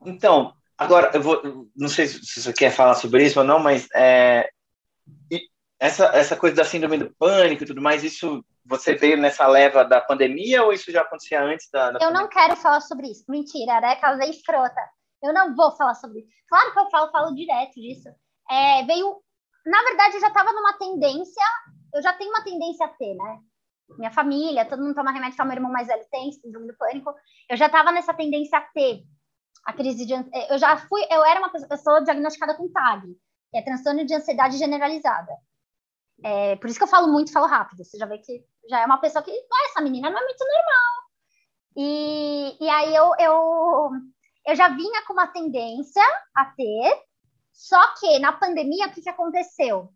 Então, agora eu vou, não sei se você quer falar sobre isso ou não, mas é, essa, essa coisa da síndrome do pânico e tudo mais, isso você veio nessa leva da pandemia ou isso já acontecia antes da, da Eu pandemia? não quero falar sobre isso. Mentira, né? Aquela escrota. Eu não vou falar sobre isso. Claro que eu falo, falo direto disso. É, veio. Na verdade, eu já estava numa tendência. Eu já tenho uma tendência a ter, né? Minha família, todo mundo toma remédio, meu irmão mais velho tem, síndrome do pânico. Eu já estava nessa tendência a ter a crise de. Eu já fui. Eu era uma pessoa diagnosticada com TAG, que é transtorno de ansiedade generalizada. É, por isso que eu falo muito, falo rápido. Você já vê que já é uma pessoa que, ah, essa menina não é muito normal. E, e aí eu, eu, eu já vinha com uma tendência a ter, só que na pandemia, o que, que aconteceu?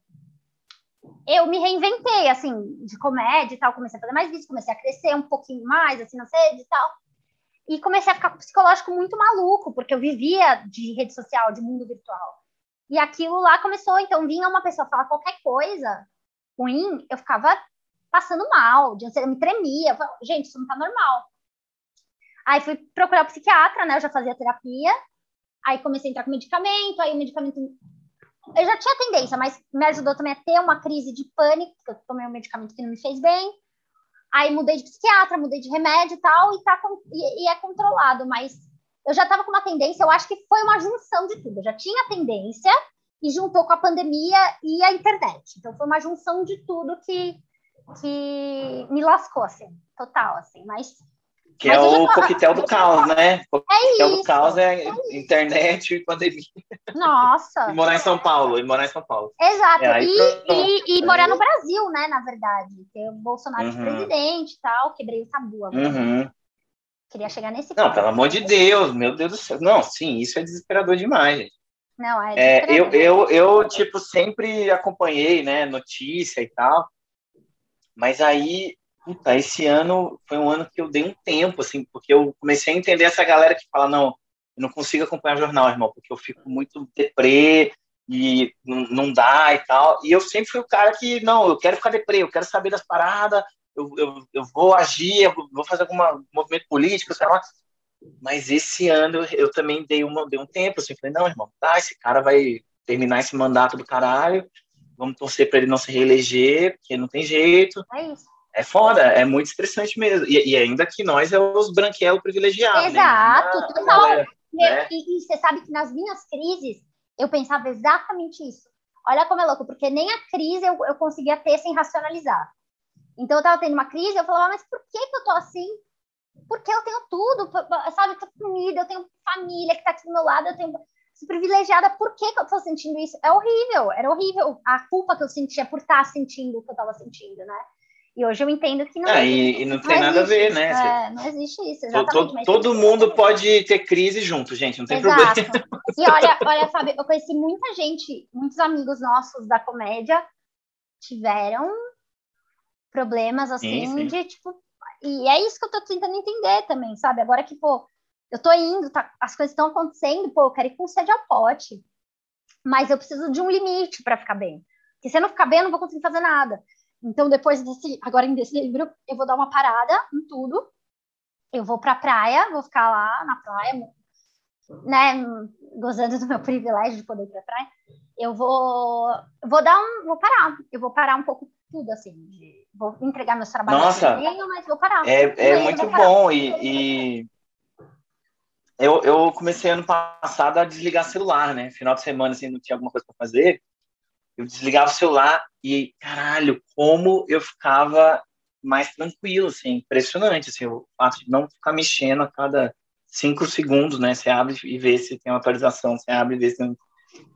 Eu me reinventei, assim, de comédia e tal, comecei a fazer mais vídeos, comecei a crescer um pouquinho mais, assim, não sei, e tal. E comecei a ficar com o psicológico muito maluco, porque eu vivia de rede social, de mundo virtual. E aquilo lá começou, então vinha uma pessoa falar qualquer coisa, ruim, eu ficava passando mal, eu me tremia. Eu falava, Gente, isso não tá normal. Aí fui procurar o psiquiatra, né? Eu já fazia terapia. Aí comecei a entrar com medicamento, aí o medicamento. Eu já tinha tendência, mas me ajudou também a ter uma crise de pânico, porque eu tomei um medicamento que não me fez bem. Aí mudei de psiquiatra, mudei de remédio e tal, e, tá com... e, e é controlado, mas eu já estava com uma tendência, eu acho que foi uma junção de tudo. Eu já tinha tendência, e juntou com a pandemia e a internet. Então foi uma junção de tudo que, que me lascou, assim, total, assim, mas... Que é mas é o coquetel do caos, né? O coquetel é do caos é, é internet e pandemia. Nossa! e morar em São Paulo, e morar em São Paulo. Exato, é, e, e, e, morar no Brasil, né, na verdade. Ter o Bolsonaro uhum. de presidente e tal, quebrei o tabu agora. Uhum. Queria chegar nesse Não, pelo amor de Deus, meu Deus do céu. Não, sim, isso é desesperador demais, gente. Não, é, é eu, eu, eu, tipo, sempre acompanhei, né, notícia e tal, mas aí, puta, esse ano foi um ano que eu dei um tempo, assim, porque eu comecei a entender essa galera que fala, não, eu não consigo acompanhar jornal, irmão, porque eu fico muito deprê e não, não dá e tal, e eu sempre fui o cara que, não, eu quero ficar deprê, eu quero saber das paradas, eu, eu, eu vou agir, eu vou fazer algum movimento político, sei lá, mas esse ano eu também dei, uma, dei um tempo, assim, falei, não, irmão, tá, esse cara vai terminar esse mandato do caralho, vamos torcer para ele não se reeleger, porque não tem jeito. É isso. É foda, é muito estressante mesmo. E, e ainda que nós é os branquelos privilegiados. Né? Exato, né? total. né? e, e, você sabe que nas minhas crises eu pensava exatamente isso. Olha como é louco, porque nem a crise eu, eu conseguia ter sem racionalizar. Então eu tava tendo uma crise, eu falava, mas por que, que eu tô assim? porque eu tenho tudo, sabe? Eu tenho comida, eu tenho família que está aqui do meu lado, eu tenho sou privilegiada, por que, que eu estou sentindo isso? É horrível, era horrível a culpa que eu sentia por estar tá sentindo o que eu estava sentindo, né? E hoje eu entendo que não. É, e, e, não tem não nada a ver, né? É, não existe isso. Exatamente, todo, todo mundo pode ter crise junto, gente, não tem Exato. problema. E olha, olha, Fábio, eu conheci muita gente, muitos amigos nossos da comédia tiveram problemas assim sim, sim. de tipo e é isso que eu tô tentando entender também, sabe? Agora que, pô, eu tô indo, tá, as coisas estão acontecendo, pô, eu quero ir com sede ao pote. Mas eu preciso de um limite para ficar bem. Porque se eu não ficar bem, eu não vou conseguir fazer nada. Então, depois desse, agora em dezembro, eu vou dar uma parada em tudo. Eu vou pra praia, vou ficar lá na praia, né, gozando do meu <laughs> privilégio de poder ir pra praia. Eu vou, vou dar um, vou parar. Eu vou parar um pouco tudo, assim, de, vou entregar meus trabalhos Nossa, meio, mas vou parar. É, é muito bom e, e, eu, eu comecei ano passado a desligar celular, né? Final de semana, assim, não tinha alguma coisa para fazer, eu desligava o celular e, caralho, como eu ficava mais tranquilo, assim, impressionante, assim, o fato de não ficar mexendo a cada cinco segundos, né? Você abre e vê se tem uma atualização, você abre e vê se tem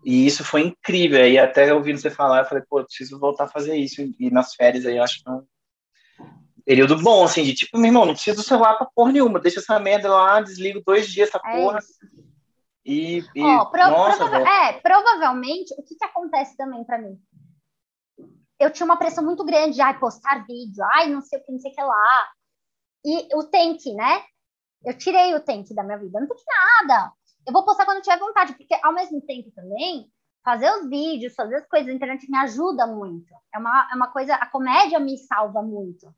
e isso foi incrível. E até ouvindo você falar, eu falei, pô, eu preciso voltar a fazer isso. E nas férias aí, eu acho que é um período bom, assim, de tipo, meu irmão, não preciso do celular pra porra nenhuma. Deixa essa merda lá, desligo dois dias essa é porra. Isso. E, e oh, pro, nossa, prova é, provavelmente o que, que acontece também para mim? Eu tinha uma pressão muito grande de, ai, postar vídeo, ai, não sei o que, não sei o que lá. E o que, né? Eu tirei o que da minha vida, não tem nada. Eu vou postar quando eu tiver vontade, porque ao mesmo tempo também, fazer os vídeos, fazer as coisas na internet me ajuda muito. É uma, é uma coisa, a comédia me salva muito.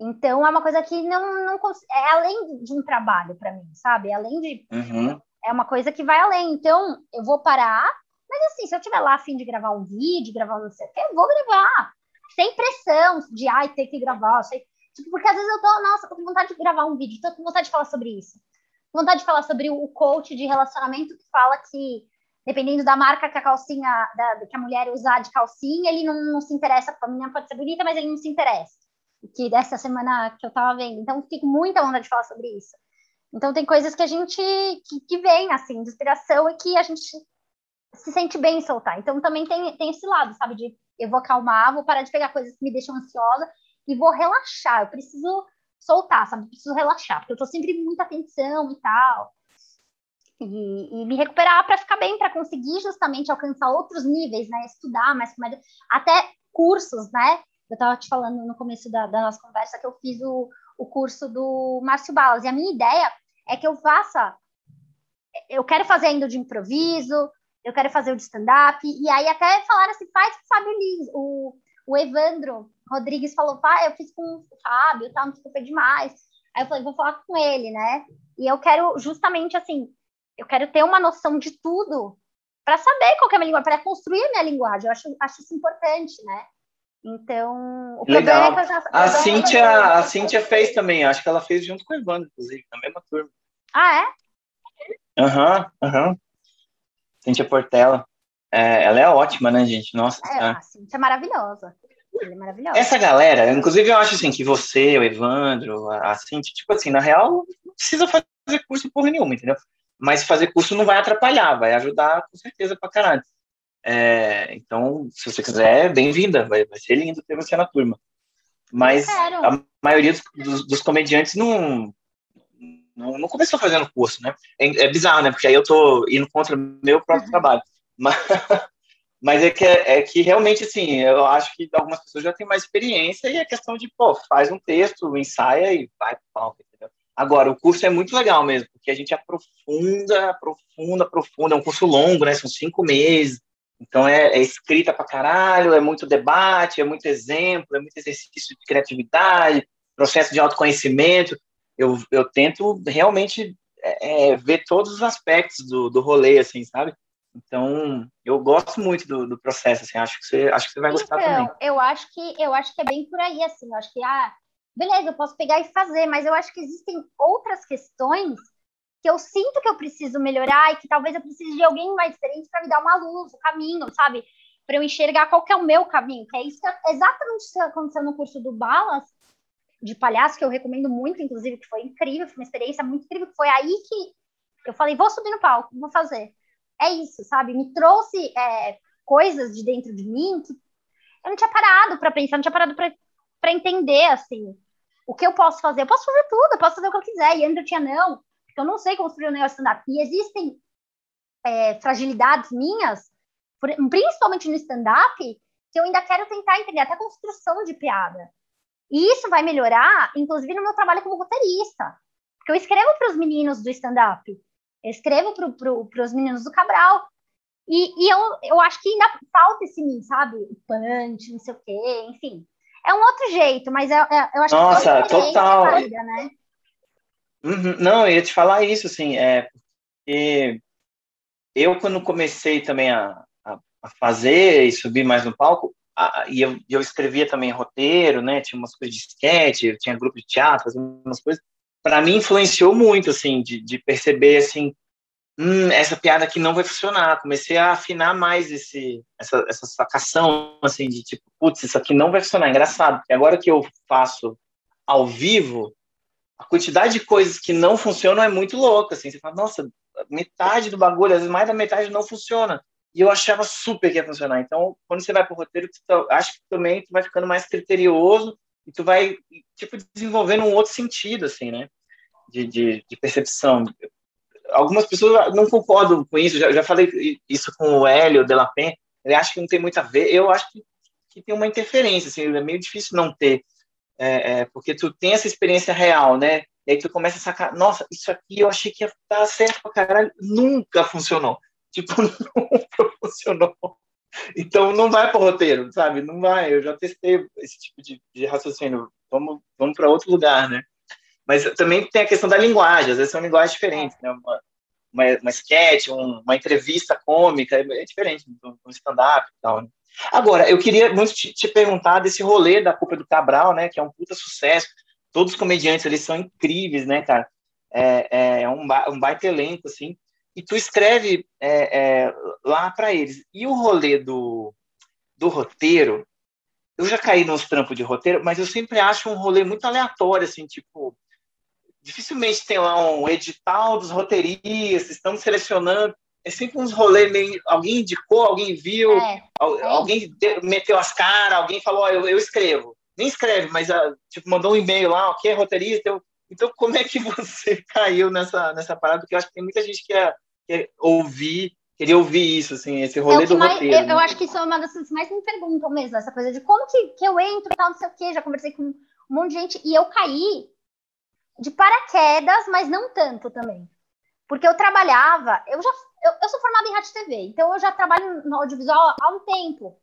Então, é uma coisa que não, não é além de um trabalho para mim, sabe? É além de. Uhum. É uma coisa que vai além. Então, eu vou parar, mas assim, se eu tiver lá a fim de gravar um vídeo, gravar não sei o quê, eu vou gravar. Sem pressão de, ai, ter que gravar. Sei... Tipo, porque às vezes eu tô, nossa, tô com vontade de gravar um vídeo, tô com vontade de falar sobre isso. Vontade de falar sobre o coach de relacionamento que fala que dependendo da marca que a calcinha, da, que a mulher usar de calcinha, ele não, não se interessa, a menina pode ser bonita, mas ele não se interessa. Que dessa semana que eu tava vendo. Então, fico muita vontade de falar sobre isso. Então, tem coisas que a gente, que, que vem, assim, de inspiração e que a gente se sente bem em soltar. Então, também tem, tem esse lado, sabe, de eu vou acalmar, vou parar de pegar coisas que me deixam ansiosa e vou relaxar. Eu preciso soltar, sabe? Eu preciso relaxar, porque eu tô sempre muita atenção e tal e, e me recuperar para ficar bem, para conseguir justamente alcançar outros níveis, né? Estudar mais até cursos, né? Eu estava te falando no começo da, da, nossa conversa que eu fiz o, o curso do Márcio Balas, e a minha ideia é que eu faça. Eu quero fazer ainda de improviso, eu quero fazer o de stand-up, e aí até falaram assim: faz com o Fábio Lins, o, o Evandro Rodrigues falou, pai, eu fiz com o Fábio, tá, não foi demais. Aí eu falei, vou falar com ele, né? E eu quero justamente assim, eu quero ter uma noção de tudo para saber qual é a minha língua, para construir a minha linguagem. Eu acho, acho isso importante, né? Então, o Legal. É já, a Cíntia, a Cíntia fez também, acho que ela fez junto com o Evandro, inclusive, na mesma turma. Ah, é? Aham, uhum, aham. Uhum. Cíntia Portela. É, ela é ótima, né, gente? Nossa. É, a Cíntia é maravilhosa. É maravilhosa. Essa galera, inclusive eu acho assim que você, o Evandro, a Cíntia, tipo assim, na real, não precisa fazer curso porra nenhuma, entendeu? mas fazer curso não vai atrapalhar, vai ajudar com certeza pra caralho. É, então, se você quiser, bem-vinda, vai, vai ser lindo ter você na turma. Mas a maioria dos, dos, comediantes não, não, não, começou fazendo curso, né? É, é, bizarro, né? Porque aí eu tô indo contra o meu próprio uhum. trabalho. Mas, <laughs> mas é, que, é que realmente, assim, eu acho que algumas pessoas já têm mais experiência e é questão de, pô, faz um texto, ensaia e vai pro palco, entendeu? Agora, o curso é muito legal mesmo, porque a gente aprofunda, aprofunda, aprofunda. É um curso longo, né? São cinco meses. Então, é, é escrita pra caralho, é muito debate, é muito exemplo, é muito exercício de criatividade, processo de autoconhecimento. Eu, eu tento realmente é, é, ver todos os aspectos do, do rolê, assim, sabe? Então, eu gosto muito do, do processo, assim, acho que você, acho que você vai gostar então, também. Eu acho que eu acho que é bem por aí, assim, eu acho que ah, beleza, eu posso pegar e fazer, mas eu acho que existem outras questões que eu sinto que eu preciso melhorar e que talvez eu precise de alguém mais diferente para me dar uma luz, o um caminho, sabe? Para eu enxergar qual que é o meu caminho, que é isso que é exatamente isso que aconteceu no curso do Balas, de palhaço, que eu recomendo muito, inclusive, que foi incrível, foi uma experiência muito incrível, foi aí que eu falei, vou subir no palco, vou fazer. É isso, sabe? Me trouxe é, coisas de dentro de mim que eu não tinha parado para pensar, não tinha parado para entender, assim, o que eu posso fazer. Eu posso fazer tudo, eu posso fazer o que eu quiser. E ainda tinha não, porque eu não sei construir um negócio stand-up. E existem é, fragilidades minhas, principalmente no stand-up, que eu ainda quero tentar entender, até construção de piada. E isso vai melhorar, inclusive, no meu trabalho como roteirista. Porque eu escrevo para os meninos do stand-up, eu escrevo para os meninos do Cabral. E, e, eu, eu acho que ainda falta esse mim, sabe? O punch, não sei o quê, enfim. É um outro jeito, mas é, é, eu acho Nossa, que é total. Válida, né? Uhum. Não, eu ia te falar isso, assim, é porque eu, quando comecei também a, a, a fazer e subir mais no palco, a, e eu, eu escrevia também roteiro, né, tinha umas coisas de sketch, tinha grupo de teatro, umas coisas, para mim influenciou muito, assim, de, de perceber, assim, hum, essa piada aqui não vai funcionar. Comecei a afinar mais esse, essa, essa sacação, assim, de tipo, putz, isso aqui não vai funcionar. Engraçado, e agora que eu faço ao vivo, a quantidade de coisas que não funcionam é muito louca, assim. Você fala, nossa, metade do bagulho, às vezes mais da metade não funciona. E eu achava super que ia funcionar. Então, quando você vai pro roteiro, tu tá, acho que também tu vai ficando mais criterioso e tu vai, tipo, desenvolvendo um outro sentido, assim, né? De, de, de percepção algumas pessoas não concordam com isso, já, já falei isso com o Hélio Delapen, ele acha que não tem muito a ver, eu acho que, que tem uma interferência, assim, é meio difícil não ter, é, é, porque tu tem essa experiência real, né? E aí tu começa a sacar, nossa, isso aqui eu achei que ia dar certo pra caralho, nunca funcionou. <laughs> Tipo, nunca funcionou. Então não vai para o roteiro, sabe? Não vai. Eu já testei esse tipo de, de raciocínio. Vamos, vamos para outro lugar, né? Mas também tem a questão da linguagem. Às vezes são linguagens diferentes, né? Uma, uma, uma sketch, um, uma entrevista cômica é, diferente do, do stand-up e tal. Né? Agora, eu queria muito te, te, perguntar desse rolê da Culpa do Cabral, né? Que é um puta sucesso. Todos os comediantes eles são incríveis, né, cara? É, é um, ba um baita elenco, assim e tu escreve é, é, lá para eles. E o rolê do, do roteiro, eu já caí nos trampos de roteiro, mas eu sempre acho um rolê muito aleatório, assim, tipo, dificilmente tem lá um edital dos roteiristas, estamos selecionando, é sempre uns rolês meio, alguém indicou, alguém viu, é, é. alguém meteu as caras, alguém falou, oh, eu, eu escrevo. Nem escreve, mas uh, tipo, mandou um e-mail lá, ok, roteirista, eu, então, <laughs> como é que você <laughs> caiu nessa, nessa parada? Porque eu acho que tem muita gente que quer, quer ouvir, queria ouvir isso, assim, esse rolê é do mais, roteiro. Eu, né? eu, acho que isso é uma das coisas que mais me perguntam mesmo, essa coisa de como que, que eu entro, tal, não sei o quê. Já conversei com um monte de gente e eu caí de paraquedas, mas não tanto também. Porque eu trabalhava, eu já eu, eu sou formada em rádio e TV, então eu já trabalho no audiovisual há um tempo.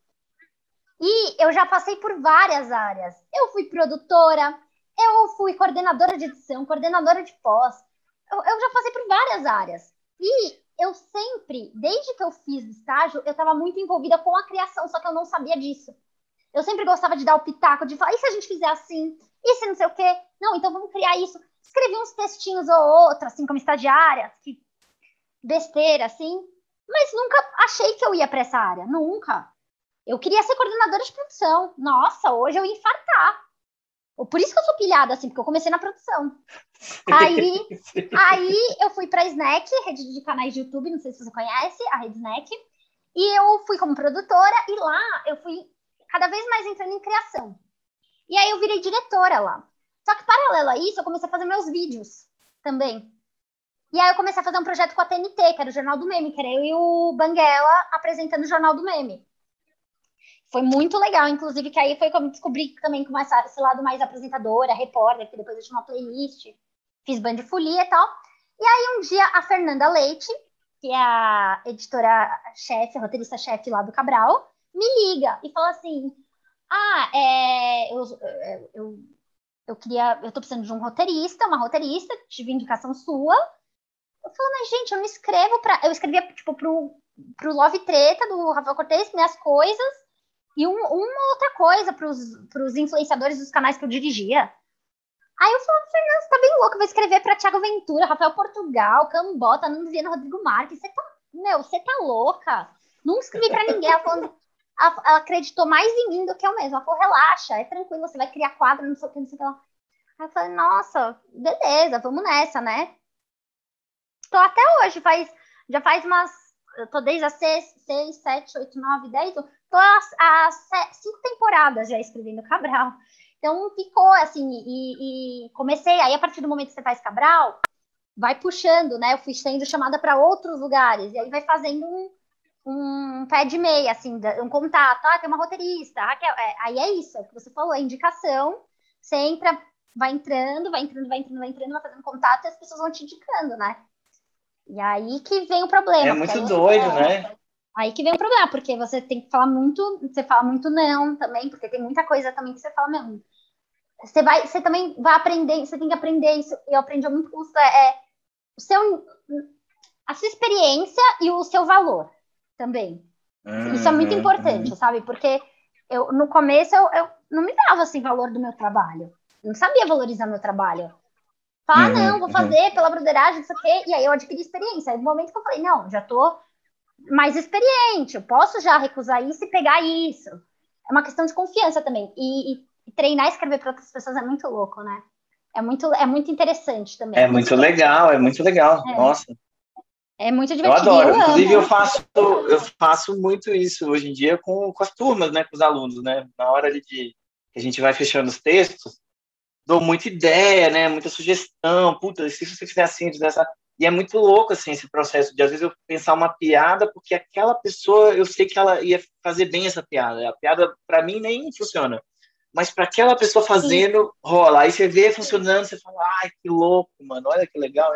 E eu já passei por várias áreas. Eu fui produtora, eu fui coordenadora de edição, coordenadora de pós. Eu, eu já passei por várias áreas. E eu sempre, desde que eu fiz estágio, eu estava muito envolvida com a criação, só que eu não sabia disso. Eu sempre gostava de dar o pitaco, de falar, e se a gente fizer assim? E se não sei o quê? Não, então vamos criar isso. Escrevi uns textinhos ou outros, assim, como estagiária, que besteira, assim. Mas nunca achei que eu ia para essa área, nunca. Eu queria ser coordenadora de produção. Nossa, hoje eu ia infartar. Por isso que eu sou pilhada, assim, porque eu comecei na produção. <laughs> Aí, aí eu fui pra Snack, rede de canais de YouTube, não sei se você conhece, a rede Snack. E eu fui como produtora, e lá eu fui cada vez mais entrando em criação. E aí eu virei diretora lá. Só que paralelo a isso, eu comecei a fazer meus vídeos também. E aí eu comecei a fazer um projeto com a TNT, que era o Jornal do Meme, que era eu e o Banguela apresentando o Jornal do Meme. Foi muito legal, inclusive, que aí foi como descobri também com esse lado mais apresentadora, repórter, que depois eu tinha uma playlist, fiz band folia e tal. E aí um dia a Fernanda Leite, que é a editora-chefe, roteirista-chefe lá do Cabral, me liga e fala assim: Ah, é, eu, eu, eu queria, eu tô precisando de um roteirista, uma roteirista, tive indicação sua. Eu falei, mas gente, eu não escrevo pra. Eu escrevia, tipo, pro, pro Love Treta do Rafael Cortez, minhas coisas e um, uma outra coisa para os influenciadores dos canais que eu dirigia. Aí eu falava, Fernando, você tá bem louco, vai escrever para Thiago Ventura, Rafael Portugal, Cambota, Nando Viana, Rodrigo Marques. Você tá, meu, você tá louca. Não escrevi para ninguém. Ela, falou, <laughs> ela, ela, acreditou mais em mim do que eu mesma. Ela falou, relaxa, é tranquilo, você vai criar quadro, não sei o que, não sei o que lá. Aí eu falei, nossa, beleza, vamos nessa, né? Tô até hoje, faz, já faz umas. Tô desde as 6, 6 7, 8, 9, 10 tô há, cinco temporadas já escrevendo Cabral. Então ficou assim, e, e, comecei, aí a partir do momento que você faz Cabral, vai puxando, né? Eu fui sendo chamada para outros lugares, e aí vai fazendo um, um pé de meia, assim, um contato. Ah, tem uma roteirista. Ah, é, aí é isso, é o que você falou, é indicação. Você entra, vai entrando, vai entrando, vai entrando, vai entrando, vai fazendo contato e as pessoas vão te indicando, né? E aí que vem o problema. É muito doido, é, né? Aí que vem o problema, porque você tem que falar muito, você fala muito não também, porque tem muita coisa também que você fala não. Você vai, você também vai aprender, você tem que aprender isso. Eu aprendi muito com isso, é, é o seu, a sua experiência e o seu valor também. Uhum, isso é muito uhum. importante, sabe? Porque eu no começo eu, eu não me dava assim valor do meu trabalho. Eu não sabia valorizar meu trabalho. Falar, ah, uhum, não, vou uhum. fazer pela broderagem, não sei o quê. E aí eu adquiri experiência. Aí no momento que eu falei, não, já tô mais experiente, eu posso já recusar isso e pegar isso. É uma questão de confiança também. E, e treinar e escrever para outras pessoas é muito louco, né? É muito, é muito interessante também. É muito legal, é muito legal. É. Nossa. É muito divertido. Eu adoro. Eu Inclusive, eu faço, eu faço muito isso hoje em dia com, com as turmas, né? Com os alunos, né? Na hora de que a gente vai fechando os textos, dou muita ideia, né? Muita sugestão. Puta, se você fizer assim, dessa E é muito louco, assim, esse processo de, às vezes, eu pensar uma piada porque aquela pessoa, eu sei que ela ia fazer bem essa piada. A piada, para mim, nem funciona. Mas para aquela pessoa fazendo, Sim. rola. Aí você vê funcionando, você fala, ai, que louco, mano, olha que legal.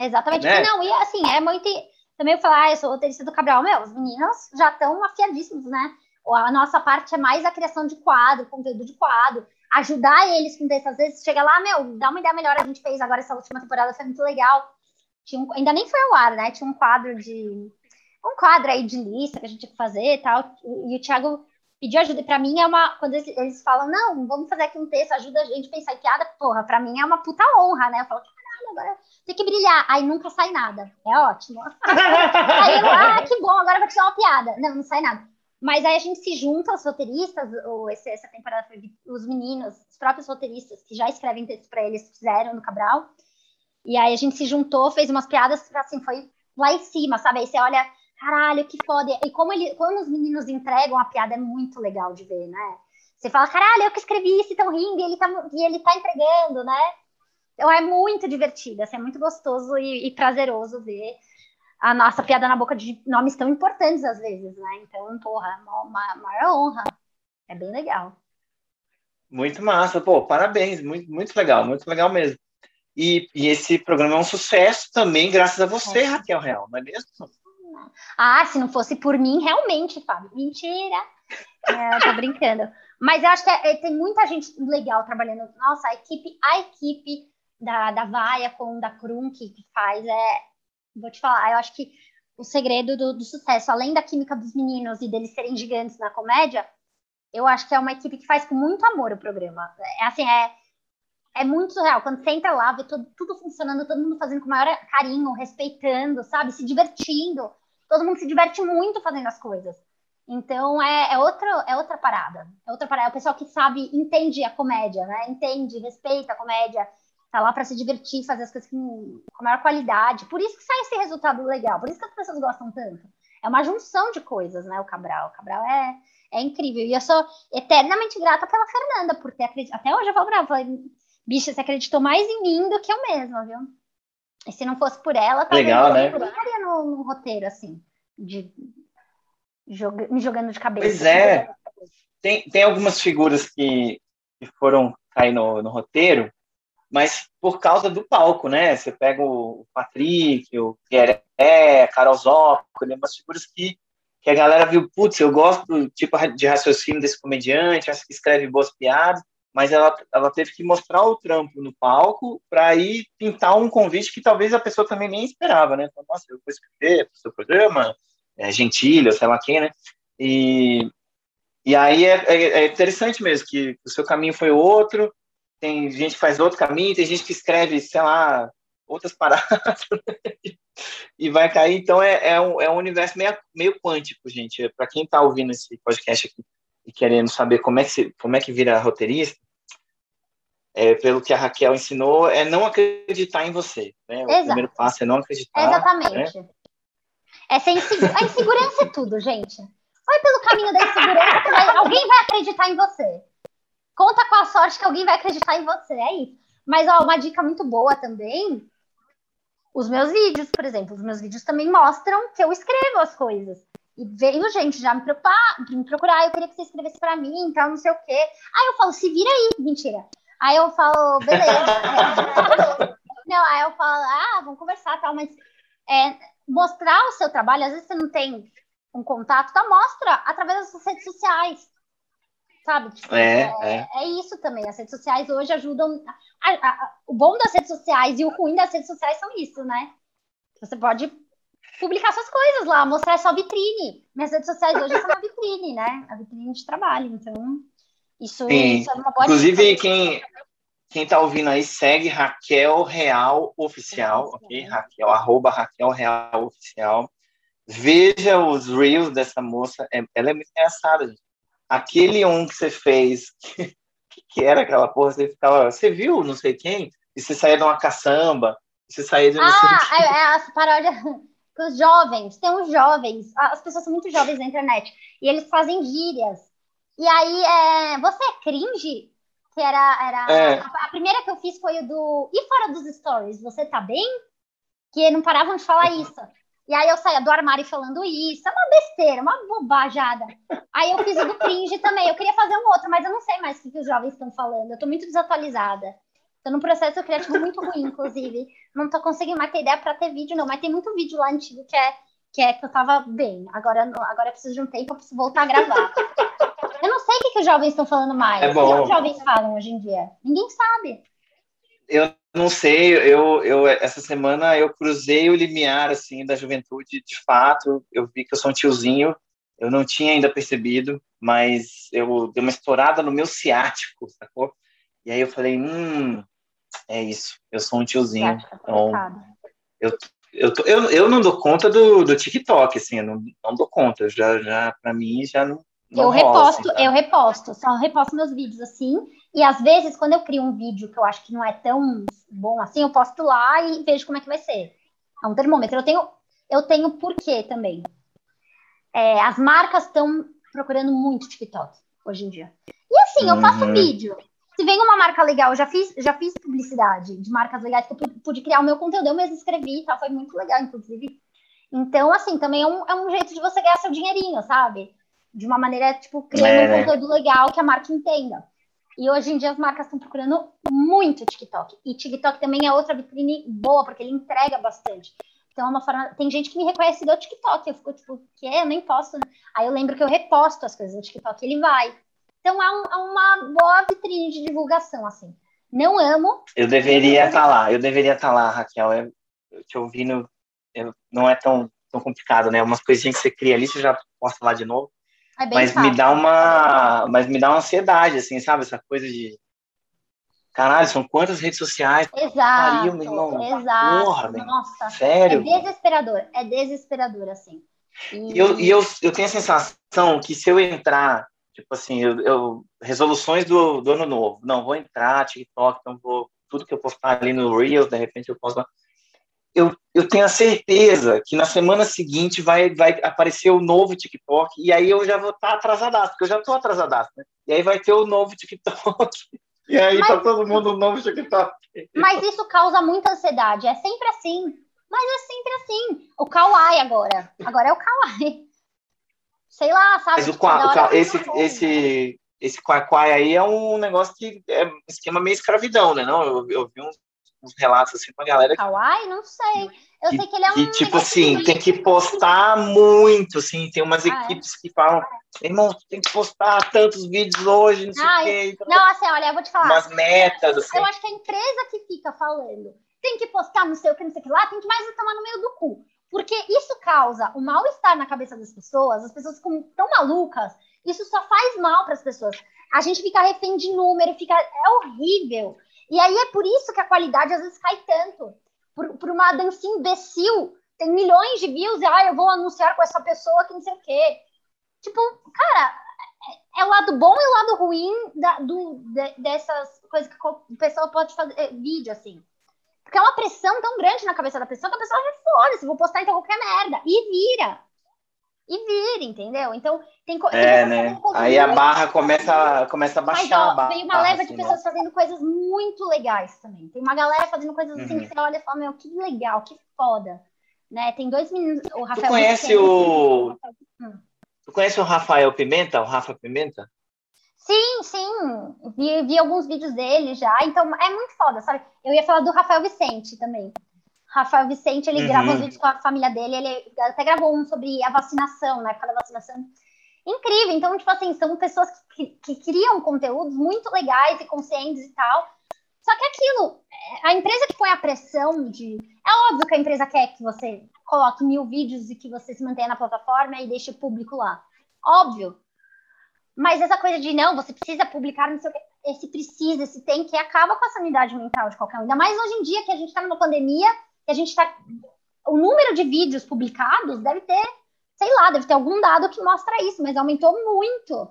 Exatamente. Né? Não, e assim, é muito. Também eu falar, ah, eu sou roteirista do Cabral, meu, os meninos já estão afiadíssimos, né? A nossa parte é mais a criação de quadro, conteúdo de quadro, ajudar eles com texto. Às vezes chega lá, meu, dá uma ideia melhor. A gente fez agora essa última temporada, foi muito legal. Tinha um, ainda nem foi ao ar, né? Tinha um quadro de. Um quadro aí de lista que a gente tinha que fazer e tal. E, e o Thiago pediu ajuda. E pra mim é uma. Quando eles, eles, falam, não, vamos fazer aqui um texto, ajuda a gente a pensar em piada, porra, pra mim é uma puta honra, né? Eu falo, caralho, agora tem que brilhar. Aí nunca sai nada. É ótimo. <laughs> aí eu, ah, que bom, agora vou tirar uma piada. Não, não sai nada. Mas aí a gente se junta, os roteiristas, ou esse, essa temporada foi os meninos, os próprios roteiristas que já escrevem texto para eles, fizeram no Cabral. E aí a gente se juntou, fez umas piadas, assim, foi lá em cima, sabe? Aí você olha, caralho, que foda. E como ele, quando os meninos entregam a piada, é muito legal de ver, né? Você fala, caralho, eu que escrevi isso, estão rindo, e ele, tá, e ele tá entregando, né? Então é muito divertido, assim, é muito gostoso e, e prazeroso ver a nossa piada na boca de nomes tão importantes às vezes, né? Então, porra, uma maior honra. É bem legal. Muito massa, pô, parabéns, muito, muito legal, muito legal mesmo. E, e esse programa é um sucesso também, graças a você, é. Raquel Real, não é mesmo? Ah, se não fosse por mim, realmente, Fábio. Mentira. É, tô brincando. Mas eu acho que é, é, tem muita gente legal trabalhando. Nossa, a equipe, a equipe da, da Vaia com da Krum que, que faz é, vou te falar, eu acho que o segredo do, do, sucesso, além da química dos meninos e deles serem gigantes na comédia, eu acho que é uma equipe que faz com muito amor o programa. É assim, é, é muito surreal. Quando você entra lá, vê todo, tudo funcionando, todo mundo fazendo com o maior carinho, respeitando, sabe? Se divertindo. Todo mundo se diverte muito fazendo as coisas. Então é, é, outro, é outra parada. É outra parada. É o pessoal que sabe, entende a comédia, né? Entende, respeita a comédia, tá lá para se divertir, fazer as coisas com, com maior qualidade. Por isso que sai esse resultado legal, por isso que as pessoas gostam tanto. É uma junção de coisas, né? O Cabral. O Cabral é, é incrível. E eu sou eternamente grata pela Fernanda, por ter acreditado. Até hoje eu falo pra ela, falei, bicha, você acreditou mais em mim do que eu mesma, viu? E se não fosse por ela, talvez Legal, eu né? estaria no, no, roteiro, assim, de, joga, me jogando de cabeça. Pois é. Tem, tem algumas figuras que, que foram cair no, no roteiro, mas por causa do palco, né? Você pega o Patrick, o Pierre, a Carol Zócoli, umas figuras que, que a galera viu, putz, eu gosto do tipo de raciocínio desse comediante, acho que escreve boas piadas, mas ela, ela teve que mostrar o trampo no palco para aí pintar um convite que talvez a pessoa também nem esperava, né? Então, Nossa, eu vou escrever para o seu programa, é, Gentilha, sei lá quem, né? E, e aí é, é, é interessante mesmo que o seu caminho foi outro, tem gente que faz outro caminho, tem gente que escreve, sei lá, outras paradas <laughs> e vai cair. Então é, é, um, é um universo meio, meio quântico, gente. Para quem está ouvindo esse podcast aqui e querendo saber como é que, se, como é que vira roteirista, é, pelo que a Raquel ensinou, é não acreditar em você. Né? O Exato. primeiro passo é não acreditar. Exatamente. Né? Essa insegu a insegurança é tudo, gente. Vai pelo caminho da insegurança, vai, alguém vai acreditar em você. Conta com a sorte que alguém vai acreditar em você, é isso. Mas, ó, uma dica muito boa também, os meus vídeos, por exemplo, os meus vídeos também mostram que eu escrevo as coisas. E veio gente já me, preocupar, me procurar, eu queria que você escrevesse para mim, então não sei o quê. Aí eu falo, se vira aí, mentira. Aí eu falo, beleza. <laughs> não, aí eu falo, ah, vamos conversar tal, mas é, mostrar o seu trabalho, às vezes você não tem um contato, tá? Mostra através das redes sociais sabe? Tipo, é, é, é, é. isso também. As redes sociais hoje ajudam. A, a, a, o bom das redes sociais e o ruim das redes sociais são isso, né? Você pode publicar suas coisas lá, mostrar sua vitrine. Minhas redes sociais hoje são uma <laughs> vitrine, né? A vitrine de trabalho. Então, isso, isso é uma boa Inclusive, dica. quem, quem tá ouvindo aí, segue Raquel Real Oficial, ok? Raquel, arroba Raquel Real Oficial. Veja os reels dessa moça. É, ela é muito engraçada, gente aquele um que você fez, que, <laughs> que era aquela porra, você ficava, você viu não sei quem, e você saía de uma caçamba, você saía de não Ah, é, é as paródias <laughs> com os jovens, tem uns jovens, as pessoas são muito jovens na internet, e eles fazem gírias. E aí, é, você é cringe? Que era, era é. a, a, primeira que eu fiz foi o do. E fora dos stories, você tá bem? que não paravam de falar isso. E aí eu saía do armário falando isso, é uma besteira, uma bobajada. Aí eu fiz o do cringe também, eu queria fazer um outro, mas eu não sei mais o que, que os jovens estão falando, eu tô muito desatualizada. Tô num processo criativo muito ruim, inclusive. Não tô conseguindo mais ter ideia para ter vídeo, não, mas tem muito vídeo lá antigo que é que é que eu tava bem. Agora, agora eu preciso de um tempo, eu preciso voltar a gravar. eu não sei o que, que os jovens estão falando mais. É bom. O que os jovens falam hoje em dia? Ninguém sabe. Eu não sei, eu, eu essa semana eu cruzei o limiar assim da juventude, de fato, eu vi que eu sou um tiozinho, eu não tinha ainda percebido, mas eu dei uma estourada no meu ciático, sacou? E aí eu falei, hum, é isso, eu sou um tiozinho. Então, eu, eu, tô, eu, eu não dou conta do, do TikTok, assim, eu não, não dou conta, já, já para mim já não. não eu rola, reposto, assim, eu reposto, só reposto meus vídeos assim, e às vezes quando eu crio um vídeo que eu acho que não é tão bom assim, eu posto lá e vejo como é que vai ser. É um termômetro. Eu tenho, eu tenho porquê também. É, as marcas estão procurando muito TikTok hoje em dia. E assim, eu faço Uhum. vídeo. Se vem uma marca legal, eu já fiz, já fiz publicidade de marcas legais que eu pude, pude criar o meu conteúdo, eu mesmo escrevi, tá? Foi muito legal, inclusive. Então, assim, também é um, é um jeito de você ganhar seu dinheirinho, sabe? De uma maneira, tipo, criando É, um conteúdo legal que a marca entenda. E hoje em dia as marcas estão procurando muito TikTok. E TikTok também é outra vitrine boa, porque ele entrega bastante. Então é uma forma. Tem gente que me reconhece do TikTok. Eu fico tipo, que? Eu nem posto. né? Aí eu lembro que eu reposto as coisas do TikTok ele vai. Então é, um- é uma boa vitrine de divulgação, assim. Não amo, Eu deveria estar lá, eu deveria estar lá, Raquel. Eu, eu te ouvindo, eu- não é tão, tão complicado, né? Umas coisinhas que você cria ali, você já posta lá de novo. É Mas fácil. me dá uma, mas me dá uma ansiedade, assim, sabe? Essa coisa de caralho, são quantas redes sociais? Exato. pariu, meu irmão. Exato. Porra, meu. Nossa. É Sério? desesperador. É desesperador, assim. E, eu, e eu, eu tenho a sensação que se eu entrar, tipo assim, eu, eu- resoluções do, do ano novo, não, vou entrar, TikTok, então vou, tudo que eu postar ali no Reels, de repente eu posto lá. Eu, eu tenho a certeza que na semana seguinte vai, vai aparecer o novo TikTok, e aí eu já vou estar atrasadaço, porque eu já estou atrasadaço, né? E aí vai ter o novo TikTok. E aí tá Mas- todo mundo no novo TikTok. Mas isso causa muita ansiedade. É sempre assim. Mas é sempre assim. O Kawaii agora. Agora é o Kawaii. Sei lá, sabe? Mas o, qua- é esse, esse, esse quaquai aí é um negócio que é um esquema meio escravidão, né? Não, eu, eu vi uns, uns relatos assim com a galera que, Kawaii? Não sei. Eu Que- sei que ele é um. que, tipo assim, tem que postar muito, assim, tem umas Ah, é? equipes que falam, irmão, tem que postar tantos vídeos hoje, não sei Ah, o quê, então, Não, assim, olha, eu vou te falar. umas metas, assim. Eu acho que a empresa que fica falando tem que postar não sei o que, não sei o que lá, tem que mais tomar no meio do cu. Porque isso causa um mal-estar na cabeça das pessoas, as pessoas ficam tão malucas, isso só faz mal para as pessoas. A gente fica refém de número, fica é horrível. E aí é por isso que a qualidade às vezes cai tanto. Por, por uma dancinha imbecil, tem milhões de views, e ah, eu vou anunciar com essa pessoa que não sei o quê. Tipo, cara, é o lado bom e o lado ruim da- do, de- dessas coisas que a pessoa pode fazer é, vídeo, assim. Porque é uma pressão tão grande na cabeça da pessoa que a pessoa já foda-se, vou postar então qualquer merda. E vira. E vira, entendeu? Então, tem, tem É, né? Aí a barra começa, começa a mas baixar a ó, barra. veio uma leva de assim, né? pessoas fazendo coisas muito legais também. Tem uma galera fazendo coisas assim Uhum. que você olha e fala, meu, que legal, que foda. Né? Tem dois meninos, o Tu Rafael conhece Vicente- o... Tu conhece o Rafael Pimenta, o Rafa Pimenta? Sim, sim. Vi, vi alguns vídeos dele já. Então, é muito foda, sabe? Eu ia falar do Rafael Vicente também. Rafael Vicente, ele Uhum. grava uns vídeos com a família dele. Ele até gravou um sobre a vacinação, na época da vacinação. Incrível. Então, tipo assim, são pessoas que, que criam conteúdos muito legais e conscientes e tal. Só que aquilo, é, a empresa que põe a pressão de. É óbvio que a empresa quer que você coloque mil vídeos e que você se mantenha na plataforma e deixe o público lá. Óbvio. Mas essa coisa de não, você precisa publicar, não sei o que, esse precisa, esse tem, que acaba com a sanidade mental de qualquer um. Ainda mais hoje em dia que a gente está numa pandemia, que a gente está. O número de vídeos publicados deve ter, sei lá, deve ter algum dado que mostra isso, mas aumentou muito.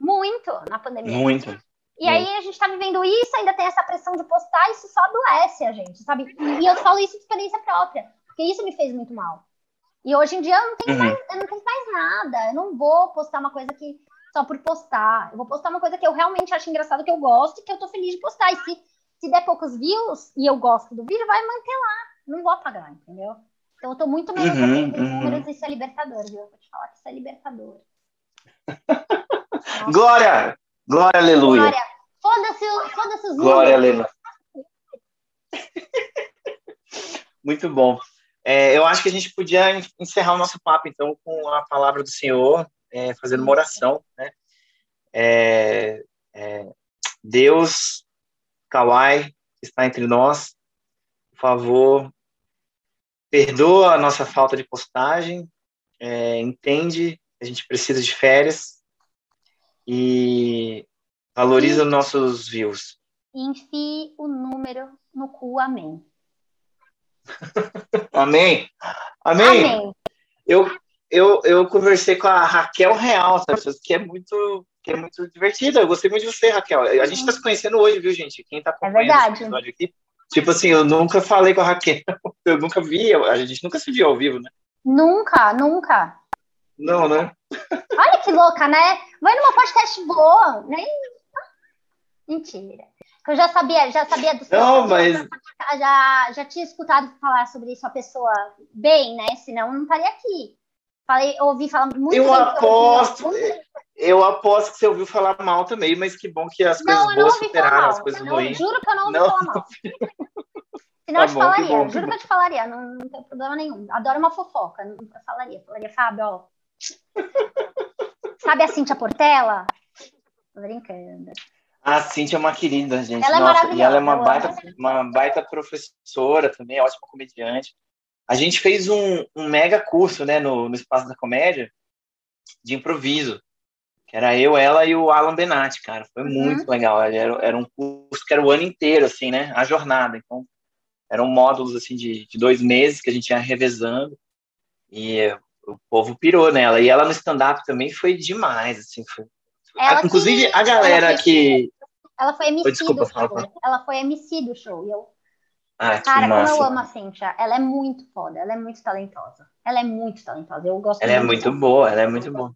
Muito na pandemia. Muito. E aí a gente tá vivendo isso, ainda tem essa pressão de postar, isso só adoece a gente, sabe? E eu falo isso de experiência própria, porque isso me fez muito mal. E hoje em dia eu não tenho, Uhum. mais, eu não tenho mais nada, eu não vou postar uma coisa que só por postar. Eu vou postar uma coisa que eu realmente acho engraçado, que eu gosto e que eu tô feliz de postar. E se, se der poucos views e eu gosto do vídeo, vai manter lá. Não vou apagar, entendeu? Então eu tô muito menos uhum, uhum. números, isso é libertador, viu? Eu vou te falar que isso é libertador. <laughs> Glória! Glória, aleluia! Glória! Foda-se foda os! Glória, aleluia! muito bom. É, eu acho que a gente podia encerrar o nosso papo, então, com a palavra do Senhor, é, fazendo uma oração, né? É, é Deus, Kawai, está entre nós, favor, perdoa a nossa falta de postagem, é, entende que a gente precisa de férias e valoriza os nossos views. Enfie o número no cu, amém. <laughs> amém. Amém. Amém. Eu, eu, eu conversei com a Raquel Real, sabe? que é muito que é muito divertida. Eu gostei muito de você, Raquel. A gente está se conhecendo hoje, viu, gente? Quem está é acompanhando é verdade. episódio aqui. Tipo assim, eu nunca falei com a Raquel, <laughs> eu nunca vi, a gente nunca se viu ao vivo, né? Nunca, nunca. Não, né? Olha que louca, né? Vai numa podcast boa, nem. Mentira. Eu já sabia, já sabia do Não, mas. Já, já tinha escutado falar sobre isso a pessoa bem, né? Senão não estaria aqui. Falei, ouvi falar muito. Eu aposto. Eu aposto que você ouviu falar mal também, mas que bom que as não, coisas boas superaram as coisas não, ruins. Juro que eu não ouvi não. falar mal. <laughs> Senão tá eu te bom, falaria, bom, juro que eu te falaria, não, não tem problema nenhum. Adoro uma fofoca, não falaria. Falaria, Fábio, ó. Sabe a Cíntia Portela? Tô brincando. A Cíntia é uma querida, gente. Ela é Nossa, é. E ela é uma baita, uma baita professora também, ótima comediante. A gente fez um, um mega curso, né, no, no Espaço da Comédia, de improviso. Que era eu, ela e o Alan Benatti, cara. Foi uhum. muito legal. Era, era um curso que era o ano inteiro, assim, né? A jornada. Então, eram módulos, assim, de, de dois meses que a gente ia revezando. E o povo pirou nela. E ela no stand-up também foi demais, assim. Foi... Inclusive, que, a galera ela que... Ela foi MC desculpa, do show. Fala. Ela foi MC do show. E eu ah, Cara, como eu amo a Cintia, ela é muito foda, ela é muito talentosa. Ela é muito talentosa, eu gosto Ela é muito boa, ela é muito boa.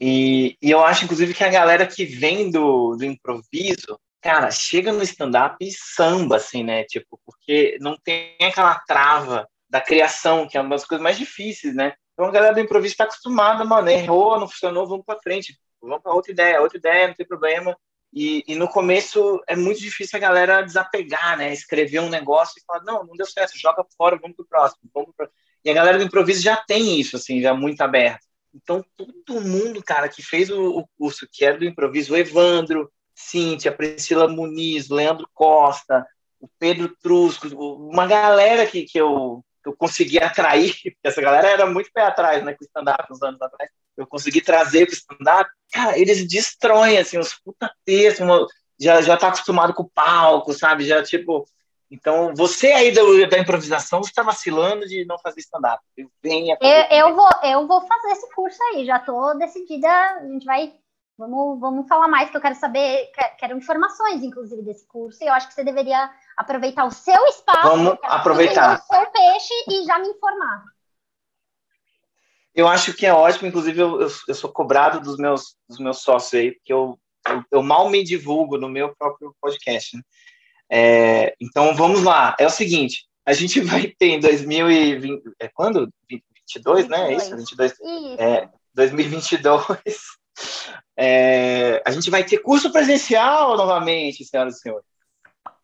E, e eu acho, inclusive, que a galera que vem do, do improviso, cara, chega no stand-up e samba, assim, né? Tipo, porque não tem aquela trava da criação, que é uma das coisas mais difíceis, né? Então a galera do improviso está acostumada, mano, errou, não funcionou, vamos para frente, vamos para outra ideia, outra ideia, não tem problema. E, e, no começo é muito difícil a galera desapegar, né? Escrever um negócio e falar, não, não deu certo, joga fora, vamos pro próximo. Vamos pro... E a galera do improviso já tem isso, assim, já muito aberto. Então, todo mundo, cara, que fez o, o curso, que era do improviso, o Evandro, Cíntia, Priscila Muniz, Leandro Costa, o Pedro Trusco, uma galera que, que, eu, eu consegui atrair, <laughs> porque essa galera era muito pé atrás, né, com o stand-up uns anos atrás, eu consegui trazer para o stand-up, cara, eles destroem, assim, os puta textos, já, já tá acostumado com o palco, sabe? Já, tipo... Então, você aí do, da improvisação, você está vacilando de não fazer stand-up. Venha eu, eu, vou, eu vou fazer esse curso aí, já estou decidida, a gente vai... Vamos, vamos falar mais, que eu quero saber, quero informações, inclusive, desse curso, e eu acho que você deveria aproveitar o seu espaço, vamos aproveitar. o seu peixe e já me informar. Eu acho que é ótimo, inclusive eu, eu, eu, sou cobrado dos meus, dos meus sócios aí, porque eu, eu, eu mal me divulgo no meu próprio podcast. Né? É, então vamos lá, é o seguinte, a gente vai ter em 2020, é quando? 22, 22. né? É isso, 22. Isso. É, 2022. É, a gente vai ter curso presencial novamente, senhoras e senhores.